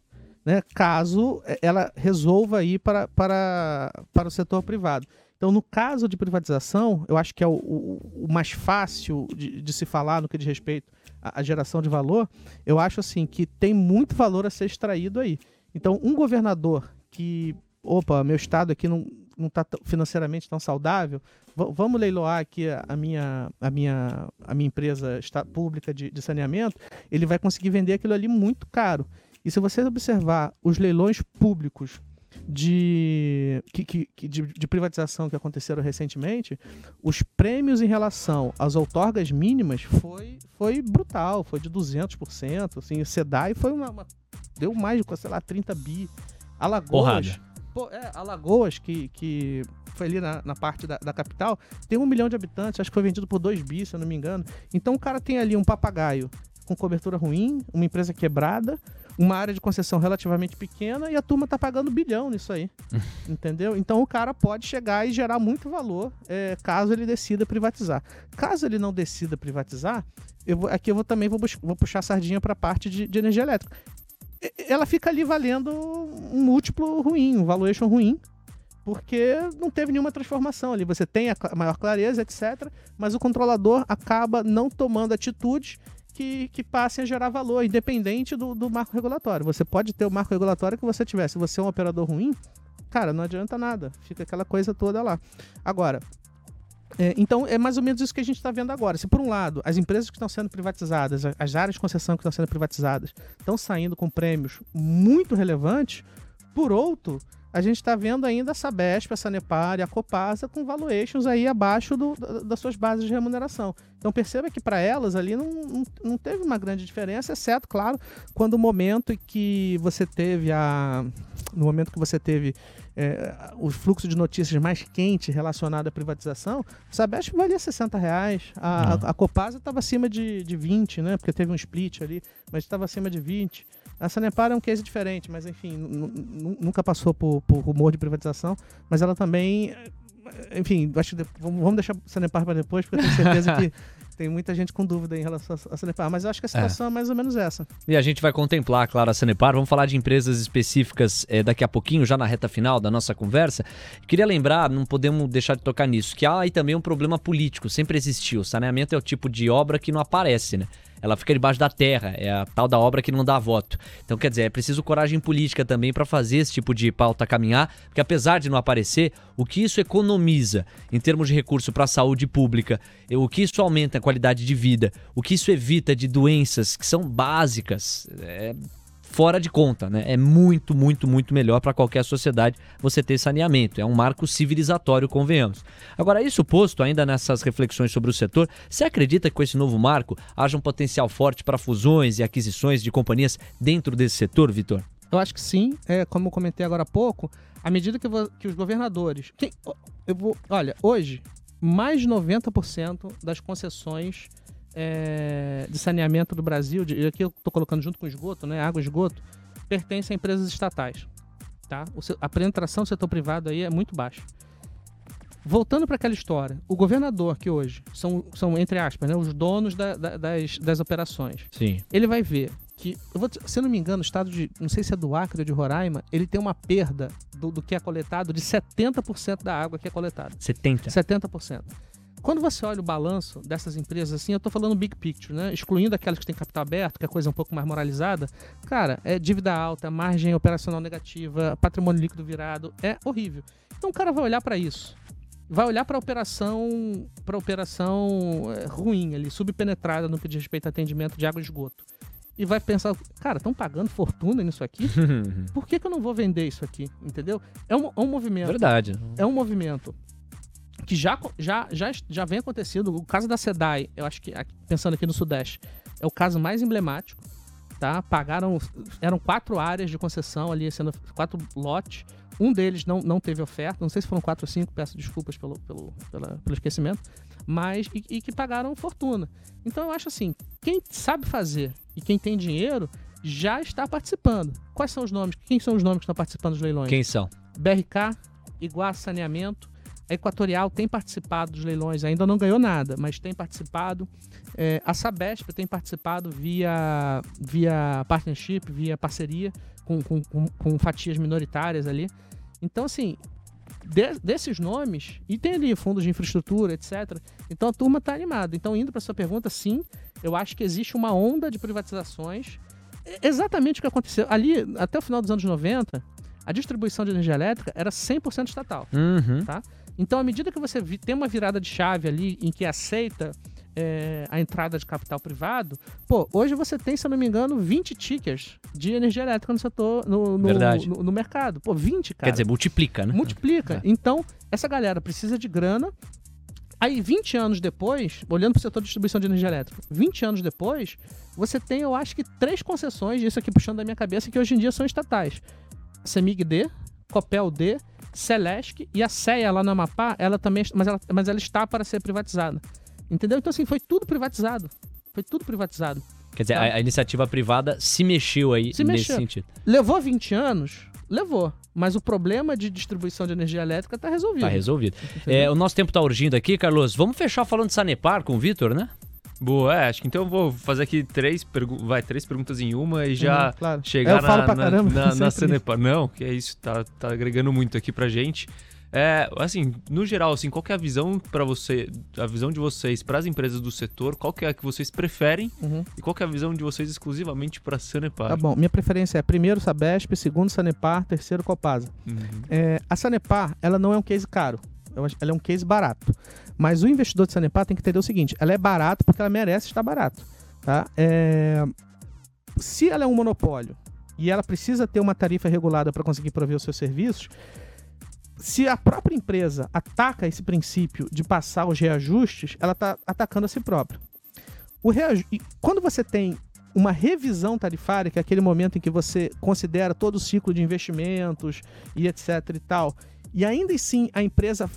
né, caso ela resolva ir para, para, para o setor privado. Então, no caso de privatização, eu acho que é o, o, o mais fácil de, de, se falar no que diz respeito à, à, geração de valor. Eu acho assim que tem muito valor a ser extraído aí. Então, um governador que, opa, meu estado aqui não não está financeiramente tão saudável, vamos leiloar aqui a, a, minha, a, minha, a minha empresa pública de, de saneamento, ele vai conseguir vender aquilo ali muito caro. E se você observar os leilões públicos de, que, que, de, de, privatização que aconteceram recentemente, os prêmios em relação às outorgas mínimas foi, foi brutal, foi de 200%. Assim, o SEDAI foi uma, uma deu mais de, sei lá, 30 bi. Alagoas. Pô, é, Alagoas, que, que foi ali na, na parte da, da, capital, tem um milhão de habitantes, acho que foi vendido por 2 bi, se eu não me engano. Então o cara tem ali um papagaio com cobertura ruim, uma empresa quebrada, uma área de concessão relativamente pequena e a turma tá pagando bilhão nisso aí. entendeu? Então o cara pode chegar e gerar muito valor é, caso ele decida privatizar. Caso ele não decida privatizar, eu vou, aqui eu vou, também vou, vou puxar a sardinha para a parte de, de energia elétrica. Ela fica ali valendo um múltiplo ruim, um valuation ruim, porque não teve nenhuma transformação ali. Você tem a maior clareza, etc., mas o controlador acaba não tomando atitude que, que passem a gerar valor, independente do, do marco regulatório. Você pode ter o marco regulatório que você tiver. Se você é um operador ruim, cara, não adianta nada. Fica aquela coisa toda lá. Agora, é, então é mais ou menos isso que a gente está vendo agora. Se por um lado as empresas que estão sendo privatizadas, as áreas de concessão que estão sendo privatizadas, estão saindo com prêmios muito relevantes, por outro, a gente está vendo ainda a Sabesp, a Sanepar e a Copasa com valuations aí abaixo do, das suas bases de remuneração. Então perceba que para elas ali não, não, não, teve uma grande diferença, exceto, claro, quando o momento em que você teve a. No momento que você teve é, o fluxo de notícias mais quente relacionado à privatização, a Sabesp valia 60 reais, a, a, a Copasa estava acima de, de 20, né? Porque teve um split ali, mas estava acima de 20. A Sanepar é um case diferente, mas enfim, nunca passou por, por, rumor de privatização, mas ela também. Enfim, acho que vamos deixar a Sanepar para depois, porque eu tenho certeza que tem muita gente com dúvida em relação a Sanepar, mas eu acho que a situação é. é. mais ou menos essa. E a gente vai contemplar, claro, a Sanepar. Vamos falar de empresas específicas é, daqui a pouquinho, já na reta final da nossa conversa. Queria lembrar, não podemos deixar de tocar nisso, que há aí também um problema político, sempre existiu. O saneamento é o tipo de obra que não aparece, né? Ela fica debaixo da terra, é a tal da obra que não dá voto. Então, quer dizer, é preciso coragem política também para fazer esse tipo de pauta caminhar, porque apesar de não aparecer, o que isso economiza em termos de recurso para a saúde pública, o que isso aumenta a qualidade de vida, o que isso evita de doenças que são básicas, é fora de conta, né? É muito, muito, muito melhor para qualquer sociedade você ter saneamento. É um marco civilizatório, convenhamos. Agora, isso posto, ainda nessas reflexões sobre o setor, você acredita que com esse novo marco haja um potencial forte para fusões e aquisições de companhias dentro desse setor, Vitor? Eu acho que sim. É, como eu comentei agora há pouco, à medida que, que os governadores. Quem, eu vou, olha, hoje, mais de 90% das concessões é, de saneamento do Brasil, de, aqui eu estou colocando junto com esgoto, né, água e esgoto, pertence a empresas estatais. Tá? O, a penetração do setor privado aí é muito baixa. Voltando para aquela história, o governador que hoje são, são entre aspas, né, os donos da, da, das, das operações, Sim. ele vai ver que, vou, se eu não me engano, o estado de, não sei se é do Acre ou de Roraima, ele tem uma perda do, do que é coletado de 70% da água que é coletada. 70%? 70%. Quando você olha o balanço dessas empresas assim, eu estou falando big picture, né? Excluindo aquelas que têm capital aberto, que é coisa um pouco mais moralizada, cara, é dívida alta, margem operacional negativa, patrimônio líquido virado, é horrível. Então o cara vai olhar para isso. Vai olhar para a operação, para operação é, ruim ali, subpenetrada no que diz respeito a atendimento de água e esgoto. E vai pensar, cara, estão pagando fortuna nisso aqui? Por que, que eu não vou vender isso aqui? Entendeu? É um, é um movimento. Verdade. É um movimento que já, já, já, já vem acontecendo. O caso da SEDAI, eu acho que, pensando aqui no Sudeste, é o caso mais emblemático. Tá? Pagaram. Eram quatro áreas de concessão ali, sendo quatro lotes. Um deles não, não teve oferta, não sei se foram quatro ou cinco, peço desculpas pelo, pelo, pela, pelo esquecimento, mas e, e, que pagaram fortuna. Então eu acho assim, quem sabe fazer e quem tem dinheiro já está participando. Quais são os nomes? Quem são os nomes que estão participando dos leilões? Quem são? BRK, Iguá Saneamento, a Equatorial tem participado dos leilões, ainda não ganhou nada, mas tem participado. É, a Sabesp tem participado via, via partnership, via parceria com, com, com, com fatias minoritárias ali. Então, assim, de, desses nomes, e tem ali fundos de infraestrutura, etc. Então a turma está animada. Então, indo para sua pergunta, sim, eu acho que existe uma onda de privatizações. Exatamente o que aconteceu. Ali, até o final dos anos 90, a distribuição de energia elétrica era 100% estatal. Uhum. Tá? Então, à medida que você tem uma virada de chave ali em que aceita é, a entrada de capital privado, pô, hoje você tem, se eu não me engano, 20 tickers de energia elétrica no setor, no, no, no, no mercado. Pô, 20, cara. Quer dizer, multiplica, né? Multiplica. É. Então, essa galera precisa de grana. Aí, 20 anos depois, olhando para o setor de distribuição de energia elétrica, 20 anos depois, você tem, eu acho que, três concessões, isso aqui puxando da minha cabeça, que hoje em dia são estatais. Semig D, Copel D Celesc e a CEA lá no Amapá, ela também, mas ela, mas ela está para ser privatizada. Entendeu? Então, assim, foi tudo privatizado. Foi tudo privatizado. Quer dizer, tá? a, a, iniciativa privada se mexeu aí se nesse mexeu. sentido. Levou 20 anos? Levou. Mas o problema de distribuição de energia elétrica está resolvido. Está resolvido. É, o nosso tempo está urgindo aqui, Carlos. Vamos fechar falando de Sanepar com o Vitor, né? Boa, é, acho que então eu vou fazer aqui três, vai, três perguntas em uma e já uhum, claro. chegar na, caramba, na, na, na Não, que é isso, tá, tá agregando muito aqui pra gente. É, assim, no geral, assim, qual é a visão para você, a visão de vocês para as empresas do setor? Qual que é a que vocês preferem uhum. e qual é a visão de vocês exclusivamente para Sanepar? Tá bom, minha preferência é primeiro Sabesp, segundo Sanepar, terceiro Copasa. Uhum. É, a Sanepar, ela não é um case caro, ela é um case barato. Mas o investidor de Sanepar tem que entender o seguinte: ela é barata porque ela merece estar barata. Tá? É... Se ela é um monopólio e ela precisa ter uma tarifa regulada para conseguir prover os seus serviços, se a própria empresa ataca esse princípio de passar os reajustes, ela está atacando a si própria. O reaju... E quando você tem uma revisão tarifária, que é aquele momento em que você considera todo o ciclo de investimentos e etc e tal, e ainda assim a empresa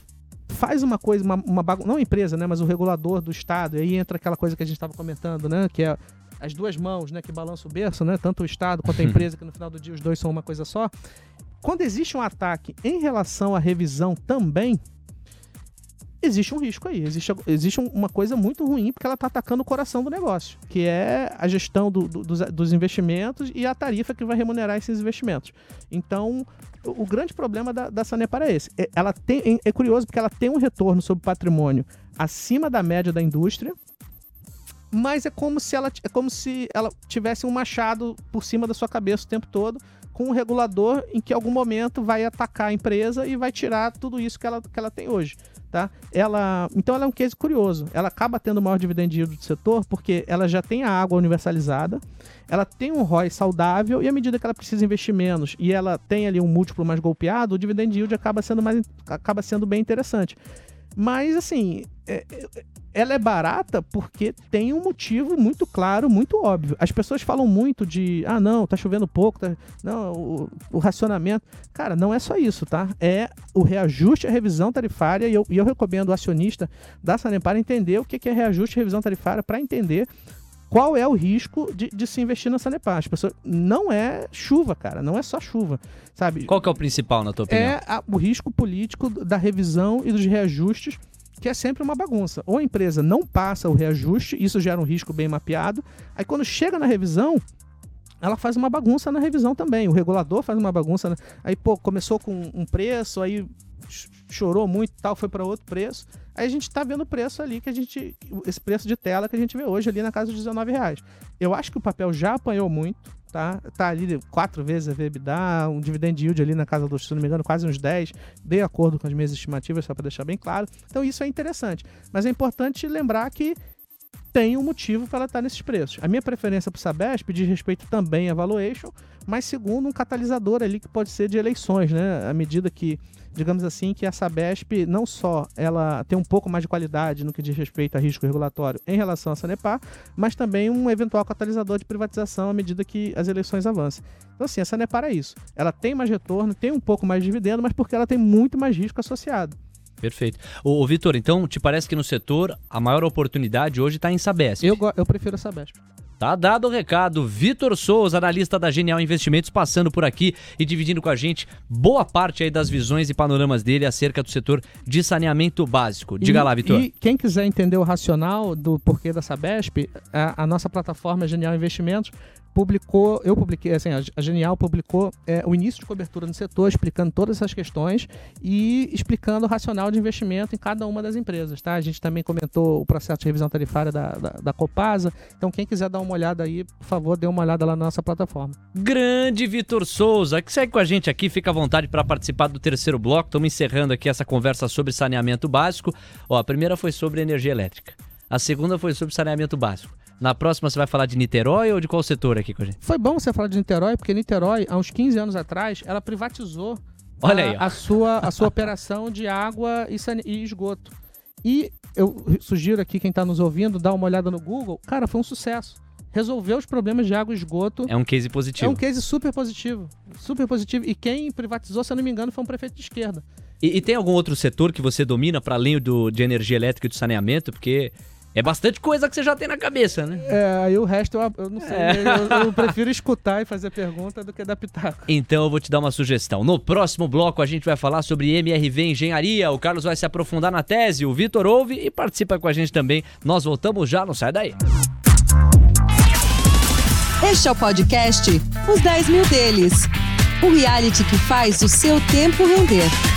faz uma coisa, uma, uma bagun... não a empresa, né, mas o regulador do Estado, e aí entra aquela coisa que a gente estava comentando, né, que é as duas mãos, né, que balançam o berço, né, tanto o Estado quanto a empresa, que no final do dia os dois são uma coisa só. Quando existe um ataque em relação à revisão também, existe um risco aí. Existe, existe uma coisa muito ruim, porque ela está atacando o coração do negócio, que é a gestão do, do, dos, dos, investimentos e a tarifa que vai remunerar esses investimentos. Então, o, o grande problema da, da Sanepar é esse. É, ela tem, é curioso porque ela tem um retorno sobre patrimônio acima da média da indústria, mas é como se ela é como se ela tivesse um machado por cima da sua cabeça o tempo todo com um regulador em que algum momento vai atacar a empresa e vai tirar tudo isso que ela, que ela tem hoje. Tá? Ela, então ela é um case curioso. Ela acaba tendo o maior dividend yield do setor porque ela já tem a água universalizada, ela tem um ROI saudável e à medida que ela precisa investir menos e ela tem ali um múltiplo mais golpeado, o dividend yield acaba sendo, mais, acaba sendo bem interessante. Mas, assim, é, é, ela é barata porque tem um motivo muito claro, muito óbvio. As pessoas falam muito de, ah, não, tá chovendo pouco, tá... não, o, o, racionamento. Cara, não é só isso, tá? É o reajuste, a revisão tarifária, e eu, e eu recomendo o acionista da Sanepar entender o que é reajuste e revisão tarifária para entender qual é o risco de, de, se investir na Sanepar. As pessoas, não é chuva, cara, não é só chuva, sabe? Qual que é o principal, na tua opinião? É a, o risco político da revisão e dos reajustes, que é sempre uma bagunça. Ou a empresa não passa o reajuste, isso gera um risco bem mapeado, aí quando chega na revisão, ela faz uma bagunça na revisão também. O regulador faz uma bagunça. Né? Aí, pô, começou com um preço, aí chorou muito tal, foi para outro preço. Aí a gente está vendo o preço ali que a gente. Esse preço de tela que a gente vê hoje ali na casa dos 19 reais. Eu acho que o papel já apanhou muito, tá? Tá ali quatro vezes a VBDA, um dividend yield ali na casa dos, se não me engano, quase uns 10, de acordo com as minhas estimativas, só para deixar bem claro. Então isso é interessante. Mas é importante lembrar que tem um motivo para ela estar nesses preços. A minha preferência para o Sabesp diz respeito também a valuation, mas segundo um catalisador ali que pode ser de eleições, né? À medida que, digamos assim, que a Sabesp não só ela tem um pouco mais de qualidade no que diz respeito a risco regulatório em relação à Sanepar, mas também um eventual catalisador de privatização à medida que as eleições avancem. Então assim, a Sanepar é isso. Ela tem mais retorno, tem um pouco mais de dividendo, mas porque ela tem muito mais risco associado. Perfeito. Ô, ô Vitor, então te parece que no setor a maior oportunidade hoje está em Sabesp? Eu, eu prefiro a Sabesp. Tá dado o recado. Vitor Souza, analista da Genial Investimentos, passando por aqui e dividindo com a gente boa parte aí das visões e panoramas dele acerca do setor de saneamento básico. Diga e, lá, Vitor. E quem quiser entender o racional do porquê da Sabesp, a, a nossa plataforma Genial Investimentos publicou, eu publiquei, assim, a Genial publicou é, o início de cobertura no setor, explicando todas essas questões e explicando o racional de investimento em cada uma das empresas, tá? A gente também comentou o processo de revisão tarifária da, da, da Copasa, então quem quiser dar uma olhada aí, por favor, dê uma olhada lá na nossa plataforma. Grande Vitor Souza, que segue com a gente aqui, fica à vontade para participar do terceiro bloco, estamos encerrando aqui essa conversa sobre saneamento básico. Ó, a primeira foi sobre energia elétrica, a segunda foi sobre saneamento básico. Na próxima você vai falar de Niterói ou de qual setor aqui com a gente? Foi bom você falar de Niterói, porque Niterói, há uns 15 anos atrás, ela privatizou Olha a, aí, a, sua, a sua operação de água e, e esgoto. E eu sugiro aqui, quem está nos ouvindo, dar uma olhada no Google. Cara, foi um sucesso. Resolveu os problemas de água e esgoto. É um case positivo. É um case super positivo. Super positivo. E quem privatizou, se eu não me engano, foi um prefeito de esquerda. E, e tem algum outro setor que você domina para além do, de energia elétrica e do saneamento? Porque é bastante coisa que você já tem na cabeça, né? É, aí o resto eu, eu não sei. É. Eu, eu, prefiro escutar e fazer pergunta do que pitaco. Então eu vou te dar uma sugestão. No próximo bloco a gente vai falar sobre MRV Engenharia. O Carlos vai se aprofundar na tese, o Vitor ouve e participa com a gente também. Nós voltamos já, não sai daí. Este é o podcast Os 10 Mil Deles. O reality que faz o seu tempo render.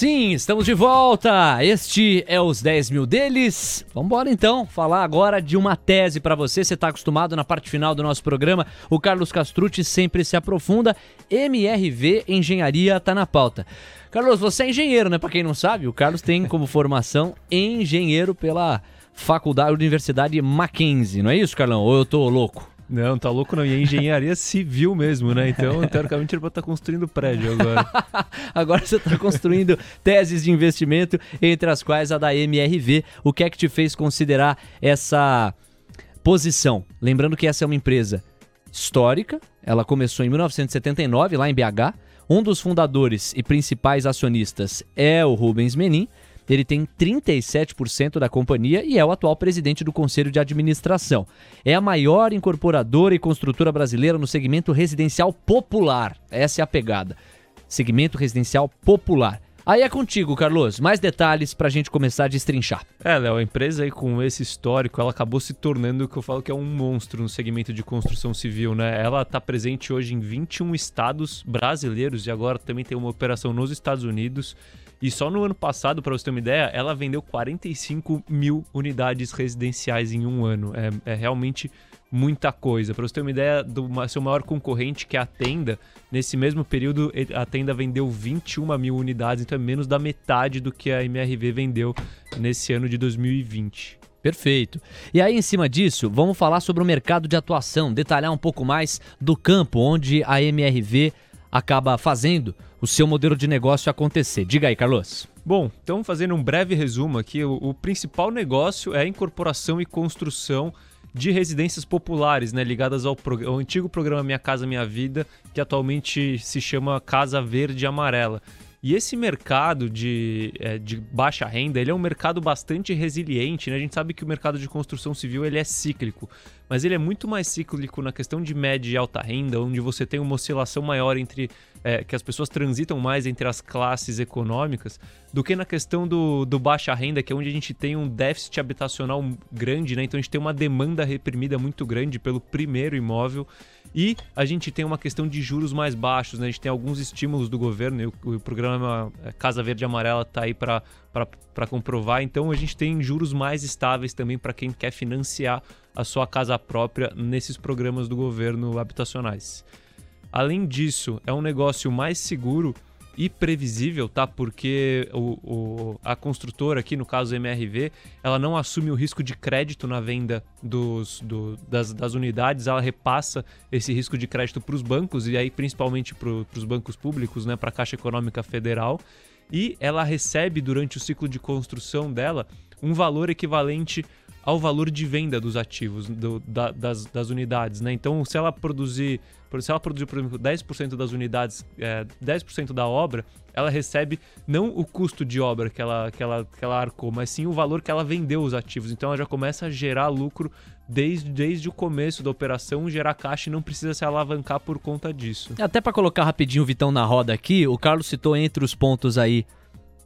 Sim, estamos de volta. Este é os 10 mil deles. Vamos embora então falar agora de uma tese para você. Você está acostumado na parte final do nosso programa. O Carlos Castrucci sempre se aprofunda. MRV Engenharia está na pauta. Carlos, você é engenheiro, né? Para quem não sabe, o Carlos tem como formação engenheiro pela Faculdade Universidade Mackenzie, não é isso, Carlão? Ou eu tô louco? Não, tá louco não. E é engenharia civil mesmo, né? Então, teoricamente, ele pode estar construindo prédio agora. agora você está construindo teses de investimento, entre as quais a da MRV. O que é que te fez considerar essa posição? Lembrando que essa é uma empresa histórica, ela começou em 1979, lá em BH. Um dos fundadores e principais acionistas é o Rubens Menin. Ele tem 37% da companhia e é o atual presidente do Conselho de Administração. É a maior incorporadora e construtora brasileira no segmento residencial popular. Essa é a pegada. Segmento residencial popular. Aí é contigo, Carlos. Mais detalhes para a gente começar a destrinchar. É, Léo, a empresa aí com esse histórico, ela acabou se tornando o que eu falo que é um monstro no segmento de construção civil, né? Ela está presente hoje em 21 estados brasileiros e agora também tem uma operação nos Estados Unidos. E só no ano passado, para você ter uma ideia, ela vendeu 45 mil unidades residenciais em um ano. É, é realmente muita coisa. Para você ter uma ideia do seu maior concorrente, que é a Tenda, nesse mesmo período a Tenda vendeu 21 mil unidades, então é menos da metade do que a MRV vendeu nesse ano de 2020. Perfeito. E aí, em cima disso, vamos falar sobre o mercado de atuação, detalhar um pouco mais do campo onde a MRV acaba fazendo o seu modelo de negócio acontecer. Diga aí, Carlos. Bom, então fazendo um breve resumo aqui, o, o principal negócio é a incorporação e construção de residências populares, né, ligadas ao, ao, antigo programa Minha Casa Minha Vida, que atualmente se chama Casa Verde Amarela. E esse mercado de, é, de baixa renda, ele é um mercado bastante resiliente, né? A gente sabe que o mercado de construção civil ele é cíclico, mas ele é muito mais cíclico na questão de média e alta renda, onde você tem uma oscilação maior entre é, que as pessoas transitam mais entre as classes econômicas, do que na questão do, do baixa renda, que é onde a gente tem um déficit habitacional grande, né? Então a gente tem uma demanda reprimida muito grande pelo primeiro imóvel e a gente tem uma questão de juros mais baixos, né? A gente tem alguns estímulos do governo, e o, o programa é, Casa Verde e Amarela está aí para comprovar. Então a gente tem juros mais estáveis também para quem quer financiar a sua casa própria nesses programas do governo habitacionais. Além disso, é um negócio mais seguro e previsível, tá? Porque o, o, a construtora, aqui no caso MRV, ela não assume o risco de crédito na venda dos, do, das, das, unidades, ela repassa esse risco de crédito para os bancos e aí principalmente para os bancos públicos, né? Para a Caixa Econômica Federal. E ela recebe durante o ciclo de construção dela um valor equivalente ao valor de venda dos ativos, do, da, das, das unidades, né? Então, se ela produzir se ela produzir, por exemplo, 10% das unidades, é, 10% da obra, ela recebe não o custo de obra que ela, que, ela, que ela arcou, mas sim o valor que ela vendeu os ativos. Então ela já começa a gerar lucro desde, desde o começo da operação, gerar caixa e não precisa se alavancar por conta disso. Até para colocar rapidinho o Vitão na roda aqui, o Carlos citou entre os pontos aí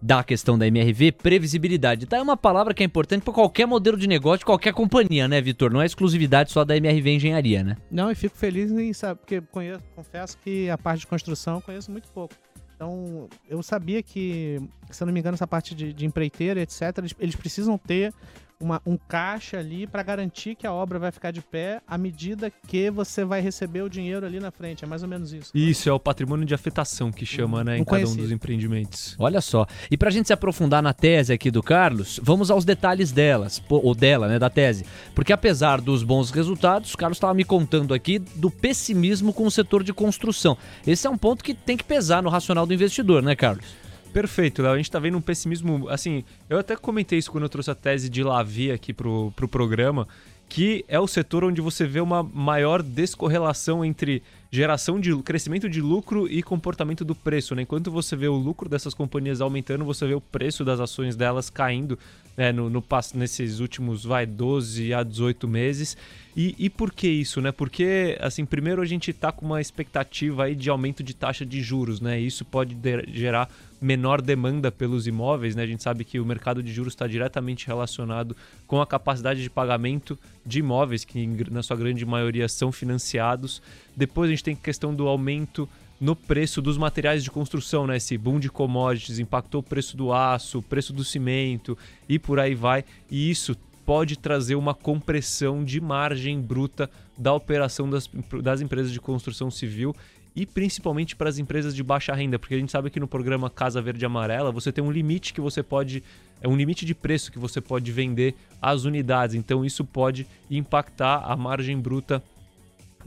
da questão da MRV, previsibilidade. Tá, é uma palavra que é importante para qualquer modelo de negócio, qualquer companhia, né, Vitor? Não é exclusividade só da MRV Engenharia, né? Não, e fico feliz em saber, porque conheço, confesso que a parte de construção eu conheço muito pouco. Então, eu sabia que, se eu não me engano, essa parte de, de empreiteira, etc., eles, eles precisam ter uma, um caixa ali para garantir que a obra vai ficar de pé à medida que você vai receber o dinheiro ali na frente. É mais ou menos isso. Isso, é o patrimônio de afetação que chama, né, em cada um dos empreendimentos. Olha só. E pra gente se aprofundar na tese aqui do Carlos, vamos aos detalhes delas, ou dela, né, da tese. Porque apesar dos bons resultados, o Carlos estava me contando aqui do pessimismo com o setor de construção. Esse é um ponto que tem que pesar no racional do investidor, né, Carlos? Perfeito, Léo. A gente tá vendo um pessimismo. Assim, eu até comentei isso quando eu trouxe a tese de Lavi aqui pro, pro programa, que é o setor onde você vê uma maior descorrelação entre geração de crescimento de lucro e comportamento do preço. Né? Enquanto você vê o lucro dessas companhias aumentando, você vê o preço das ações delas caindo né? no, no, nesses últimos vai 12 a 18 meses. E, e por que isso, né? Porque, assim, primeiro a gente está com uma expectativa aí de aumento de taxa de juros, né? Isso pode gerar menor demanda pelos imóveis, né? A gente sabe que o mercado de juros está diretamente relacionado com a capacidade de pagamento de imóveis, que na sua grande maioria são financiados. Depois a gente tem a questão do aumento no preço dos materiais de construção, né? Esse boom de commodities impactou o preço do aço, o preço do cimento e por aí vai. E isso pode trazer uma compressão de margem bruta da operação das, das empresas de construção civil e principalmente para as empresas de baixa renda, porque a gente sabe que no programa Casa Verde Amarela você tem um limite que você pode é um limite de preço que você pode vender as unidades, então isso pode impactar a margem bruta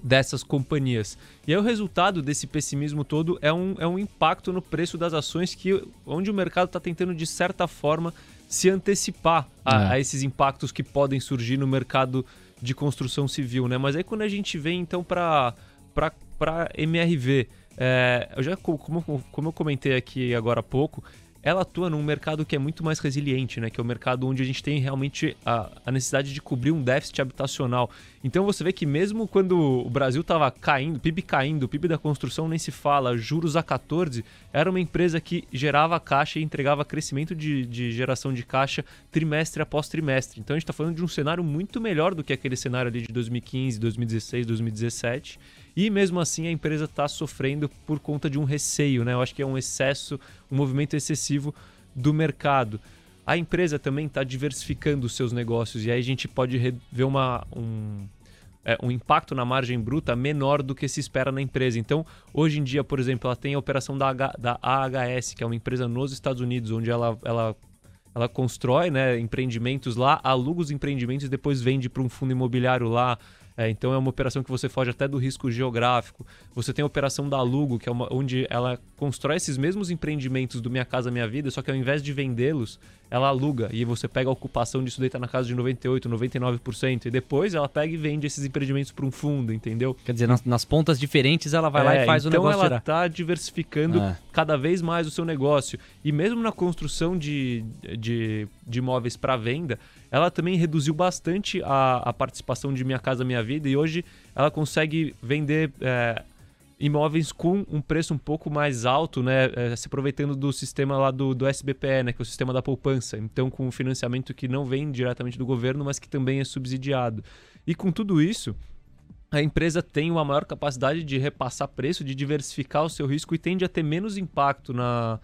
dessas companhias. E aí o resultado desse pessimismo todo é um, é um impacto no preço das ações que onde o mercado está tentando de certa forma se antecipar a, é. a, esses impactos que podem surgir no mercado de construção civil, né? Mas aí quando a gente vem então para para MRV, é, eu já como, como eu comentei aqui agora há pouco, ela atua num mercado que é muito mais resiliente, né? Que é o mercado onde a gente tem realmente a, a necessidade de cobrir um déficit habitacional. Então você vê que mesmo quando o Brasil estava caindo, PIB caindo, PIB da construção nem se fala, juros a 14, era uma empresa que gerava caixa e entregava crescimento de, de geração de caixa trimestre após trimestre. Então a gente está falando de um cenário muito melhor do que aquele cenário ali de 2015, 2016, 2017. E mesmo assim a empresa está sofrendo por conta de um receio, né? Eu acho que é um excesso, um movimento excessivo do mercado. A empresa também está diversificando os seus negócios e aí a gente pode ver uma, um, é, um impacto na margem bruta menor do que se espera na empresa. Então, hoje em dia, por exemplo, ela tem a operação da, H, da AHS, que é uma empresa nos Estados Unidos, onde ela, ela, ela constrói né, empreendimentos lá, aluga os empreendimentos e depois vende para um fundo imobiliário lá é, então é uma operação que você foge até do risco geográfico. Você tem a operação da Lugo, que é uma, onde ela constrói esses mesmos empreendimentos do Minha Casa Minha Vida, só que ao invés de vendê-los, ela aluga. E você pega a ocupação disso daí tá na casa de 98%, 99%. E depois ela pega e vende esses empreendimentos para um fundo, entendeu? Quer dizer, nas, nas, pontas diferentes ela vai é, lá e faz então o negócio Então ela está diversificando é. cada vez mais o seu negócio. E mesmo na construção de, de, de imóveis para venda, ela também reduziu bastante a, a, participação de Minha Casa Minha Vida e hoje ela consegue vender é, imóveis com um preço um pouco mais alto, né, é, se aproveitando do sistema lá do, do SBPE, né, que é o sistema da poupança. Então, com um financiamento que não vem diretamente do governo, mas que também é subsidiado. E com tudo isso, a empresa tem uma maior capacidade de repassar preço, de diversificar o seu risco e tende a ter menos impacto na,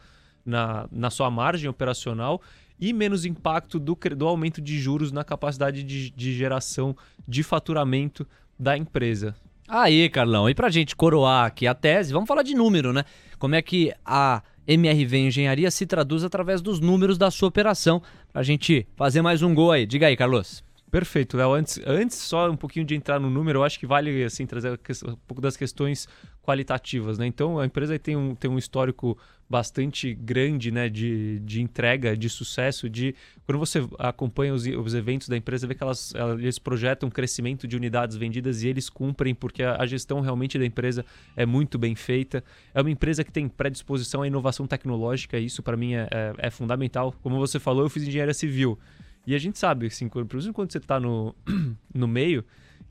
na, na sua margem operacional e menos impacto do, do aumento de juros na capacidade de, de geração de faturamento da empresa. Aí, Carlão, e para a gente coroar aqui a tese, vamos falar de número, né? Como é que a MRV Engenharia se traduz através dos números da sua operação, para a gente fazer mais um gol aí. Diga aí, Carlos. Perfeito, Léo. Antes, antes só um pouquinho de entrar no número, eu acho que vale assim trazer um pouco das questões qualitativas, né? Então a empresa tem um, tem um histórico bastante grande, né, de, de entrega, de sucesso, de quando você acompanha os, os eventos da empresa, vê que elas, eles projetam crescimento de unidades vendidas e eles cumprem porque a, a gestão realmente da empresa é muito bem feita. É uma empresa que tem predisposição à inovação tecnológica, isso para mim é, é, é fundamental. Como você falou, eu fiz engenharia civil. E a gente sabe, assim, inclusive quando você está no, no meio,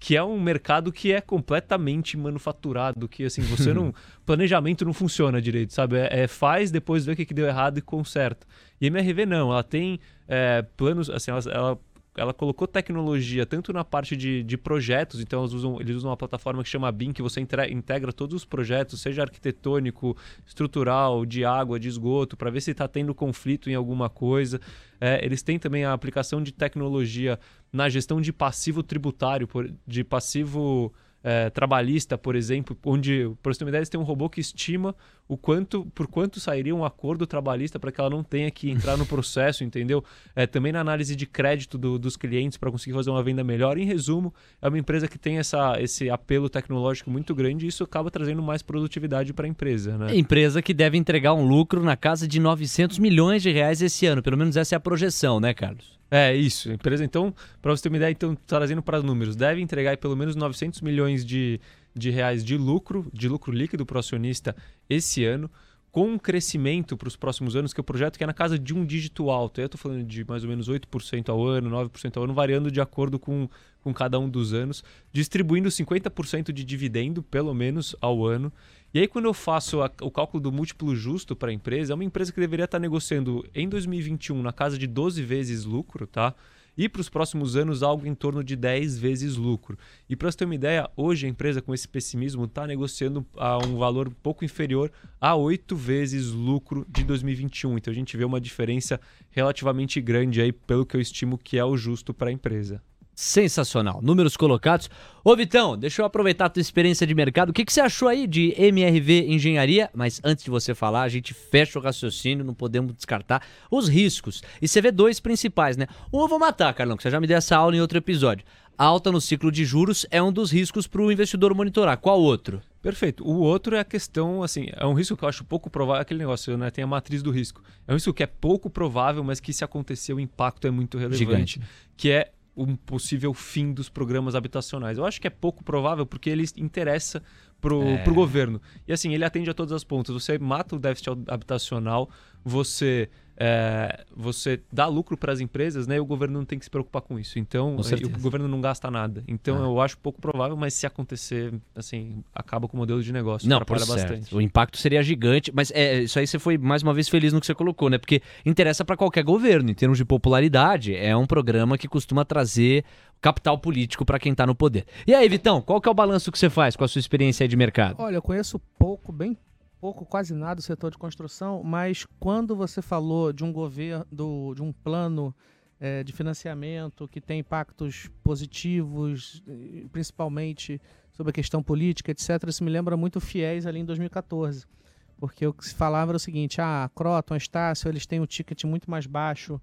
que é um mercado que é completamente manufaturado, que assim, você não. planejamento não funciona direito, sabe? É, é, faz, depois vê o que, que deu errado e conserta. E a MRV não, ela tem é, planos, assim, ela, ela ela colocou tecnologia tanto na parte de, de projetos, então eles usam, eles usam uma plataforma que chama BIM, que você integra todos os projetos, seja arquitetônico, estrutural, de água, de esgoto, para ver se está tendo conflito em alguma coisa. É, eles têm também a aplicação de tecnologia na gestão de passivo tributário, de passivo é, trabalhista, por exemplo, onde, ideia, eles têm um robô que estima o quanto, por quanto sairia um acordo trabalhista para que ela não tenha que entrar no processo, entendeu? É, também na análise de crédito do, dos clientes para conseguir fazer uma venda melhor. Em resumo, é uma empresa que tem essa, esse apelo tecnológico muito grande e isso acaba trazendo mais produtividade para a empresa. Né? Empresa que deve entregar um lucro na casa de 900 milhões de reais esse ano, pelo menos essa é a projeção, né, Carlos? É, isso. A empresa, então, para você ter uma ideia, então, trazendo para os números, deve entregar pelo menos 900 milhões de, de reais de lucro, de lucro líquido para o acionista esse ano, com crescimento para os próximos anos, que é o projeto que é na casa de um dígito alto. Eu estou falando de mais ou menos 8% ao ano, 9% ao ano, variando de acordo com, com cada um dos anos, distribuindo 50% de dividendo, pelo menos, ao ano. E aí, quando eu faço a, o cálculo do múltiplo justo para a empresa, é uma empresa que deveria estar negociando em 2021 na casa de 12 vezes lucro, tá? E para os próximos anos, algo em torno de 10 vezes lucro. E para você ter uma ideia, hoje a empresa, com esse pessimismo, está negociando a um valor um pouco inferior a 8 vezes lucro de 2021. Então a gente vê uma diferença relativamente grande aí, pelo que eu estimo que é o justo para a empresa. Sensacional. Números colocados. Ô Vitão, deixa eu aproveitar a tua experiência de mercado. O que, que você achou aí de MRV Engenharia? Mas antes de você falar, a gente fecha o raciocínio, não podemos descartar os riscos. E você vê dois principais, né? Um eu vou matar, Carlão, que você já me deu essa aula em outro episódio. alta no ciclo de juros é um dos riscos para o investidor monitorar. Qual outro? Perfeito. O outro é a questão, assim, é um risco que eu acho pouco provável, aquele negócio, né? Tem a matriz do risco. É um risco que é pouco provável, mas que se acontecer o impacto é muito relevante. Gigante. Que é um possível fim dos programas habitacionais. Eu acho que é pouco provável porque ele interessa pro, É. pro governo. E assim, ele atende a todas as pontas. Você mata o déficit habitacional, você é, você dá lucro para as empresas, né? E o governo não tem que se preocupar com isso. Então, Com e certeza. o governo não gasta nada. Então, Ah. eu acho pouco provável, mas se acontecer, assim, acaba com o modelo de negócio. Não, por certo. bastante. O impacto seria gigante, mas é, isso aí você foi mais uma vez feliz no que você colocou, né? Porque interessa para qualquer governo, em termos de popularidade, é um programa que costuma trazer capital político para quem tá no poder. E aí, Vitão, qual que é o balanço que você faz com a sua experiência aí de mercado? Olha, eu conheço pouco, bem pouco, quase nada do setor de construção, mas quando você falou de um governo, do- de um plano eh, de financiamento que tem impactos positivos, principalmente sobre a questão política, etc., isso me lembra muito o FIES ali em 2014. Porque o que se falava era o seguinte: ah, a Croton, a Estácio, eles têm um ticket muito mais baixo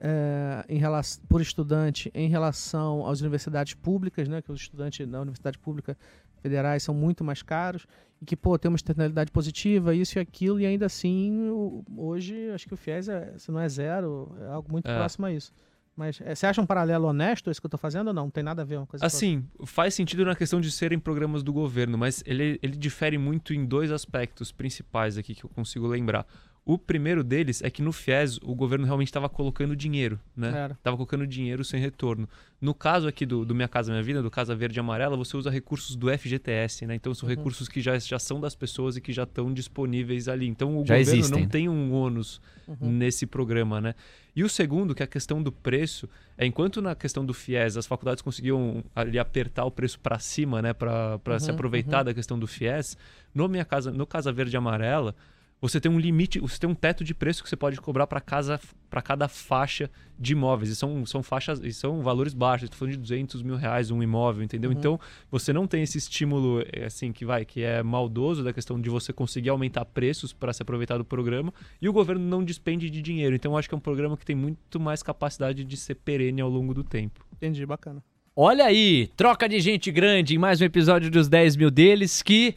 eh, em relação, por estudante em relação às universidades públicas, né? Que os estudantes da universidade pública federais são muito mais caros e que, pô, tem uma externalidade positiva, isso e aquilo, e ainda assim, hoje, acho que o FIES, é, se não é zero, é algo muito É. próximo a isso. Mas é, você acha um paralelo honesto isso que eu tô fazendo ou não? Não tem nada a ver uma coisa com? Assim, faz sentido na questão de serem programas do governo, mas ele, ele difere muito em dois aspectos principais aqui que eu consigo lembrar. O primeiro deles é que no FIES o governo realmente estava colocando dinheiro, né? Estava colocando dinheiro sem retorno. No caso aqui do, do Minha Casa Minha Vida, do Casa Verde e Amarela, você usa recursos do FGTS, né? Então são Uhum. recursos que já, já são das pessoas e que já estão disponíveis ali. Então o Já governo existem. não tem um ônus Uhum. nesse programa, né? E o segundo, que é a questão do preço, é enquanto na questão do FIES as faculdades conseguiam ali apertar o preço para cima, né, para se Uhum, aproveitar da questão do FIES, no minha casa, no Casa Verde e Amarela, você tem um limite, você tem um teto de preço que você pode cobrar para casa para cada faixa de imóveis. E são, são faixas, e são valores baixos. Estou falando de 200 mil reais um imóvel, entendeu? Então você não tem esse estímulo eh, assim que vai, que é maldoso da questão de você conseguir aumentar preços para se aproveitar do programa e o governo não despende de dinheiro. Então eu acho que é um programa que tem muito mais capacidade de ser perene ao longo do tempo. Entendi, bacana. Olha aí, troca de gente grande em mais um episódio dos 10 mil deles que.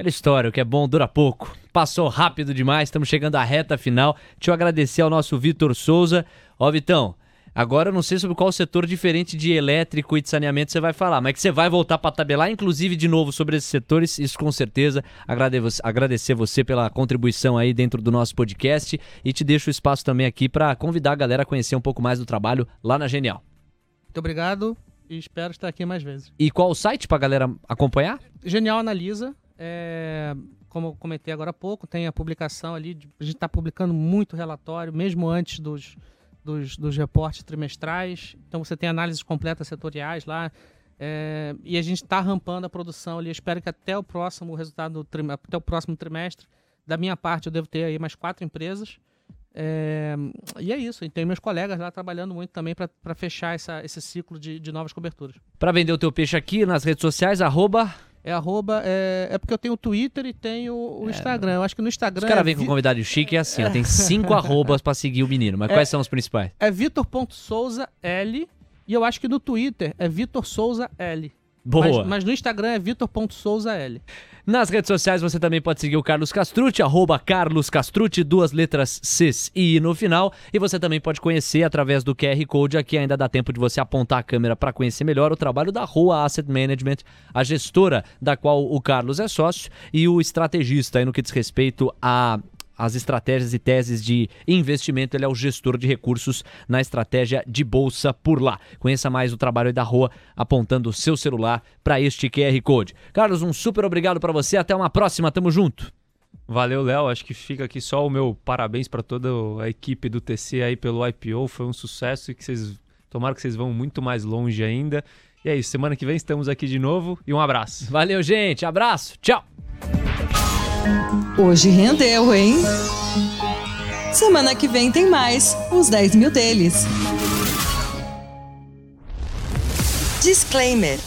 Aquela história, o que é bom dura pouco. Passou rápido demais, estamos chegando à reta final. Deixa eu agradecer ao nosso Vitor Souza. Ó, Vitão, agora eu não sei sobre qual setor diferente de elétrico e de saneamento você vai falar, mas que você vai voltar para tabelar, inclusive de novo sobre esses setores, isso com certeza. Agrade- Agradecer você pela contribuição aí dentro do nosso podcast e te deixo o espaço também aqui para convidar a galera a conhecer um pouco mais do trabalho lá na Genial. Muito obrigado e espero estar aqui mais vezes. E qual o site pra galera acompanhar? Genial Analisa, é, como eu comentei agora há pouco, tem a publicação ali, de- a gente está publicando muito relatório, mesmo antes dos, dos, dos reportes trimestrais. Então você tem análises completas setoriais lá. é, e a gente está rampando a produção ali. Eu espero que até o próximo resultado, até o próximo trimestre, da minha parte, eu devo ter aí mais quatro empresas. É, e é isso. E tem meus colegas lá trabalhando muito também para fechar essa, esse ciclo de, de novas coberturas. Pra vender o teu peixe aqui nas redes sociais, arroba. É arroba. É, é porque eu tenho o Twitter e tenho o Instagram. Eu acho que no Instagram. Os caras é vêm com Vi- convidado chique e é assim, ó, tem cinco arrobas pra seguir o menino. Mas quais são os principais? É Vitor.souza L. E eu acho que no Twitter é Vitor Souza L. Boa. Mas, mas no Instagram é Vitor.souza L. Nas redes sociais você também pode seguir o Carlos Castrucci, arroba Carlos Castrucci, duas letras Cs e I no final. E você também pode conhecer através do QR Code, aqui ainda dá tempo de você apontar a câmera para conhecer melhor o trabalho da Rua Asset Management, a gestora da qual o Carlos é sócio e o estrategista aí no que diz respeito a as estratégias e teses de investimento, ele é o gestor de recursos na estratégia de bolsa por lá. Conheça mais o trabalho da Rua apontando o seu celular para este QR Code. Carlos, um super obrigado para você, até uma próxima, tamo junto. Valeu, Léo. Acho que fica aqui só o meu parabéns para toda a equipe do TC aí pelo IPO. Foi um sucesso e que vocês tomara que vocês vão muito mais longe ainda. E é isso. Semana que vem estamos aqui de novo e um abraço. Valeu, gente, abraço, tchau. Hoje rendeu, hein? Semana que vem tem mais os 10 mil deles. Disclaimer.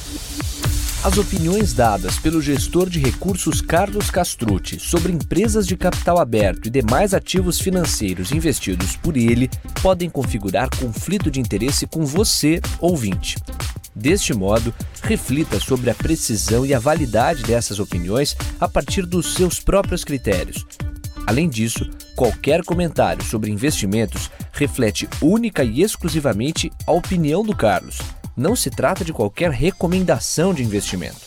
As opiniões dadas pelo gestor de recursos Carlos Castrucci sobre empresas de capital aberto e demais ativos financeiros investidos por ele podem configurar conflito de interesse com você, ouvinte. Deste modo, reflita sobre a precisão e a validade dessas opiniões a partir dos seus próprios critérios. Além disso, qualquer comentário sobre investimentos reflete única e exclusivamente a opinião do Carlos. Não se trata de qualquer recomendação de investimento.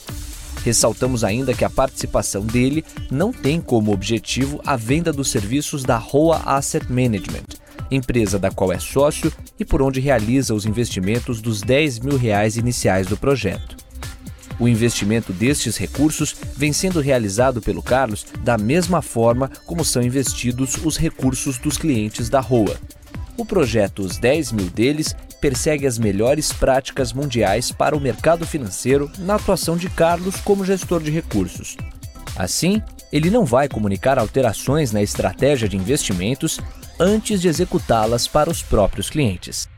Ressaltamos ainda que a participação dele não tem como objetivo a venda dos serviços da Roa Asset Management, empresa da qual é sócio e por onde realiza os investimentos dos 10 mil reais iniciais do projeto. O investimento destes recursos vem sendo realizado pelo Carlos da mesma forma como são investidos os recursos dos clientes da ROA. O projeto Os 10 mil deles persegue as melhores práticas mundiais para o mercado financeiro na atuação de Carlos como gestor de recursos. Assim, ele não vai comunicar alterações na estratégia de investimentos antes de executá-las para os próprios clientes.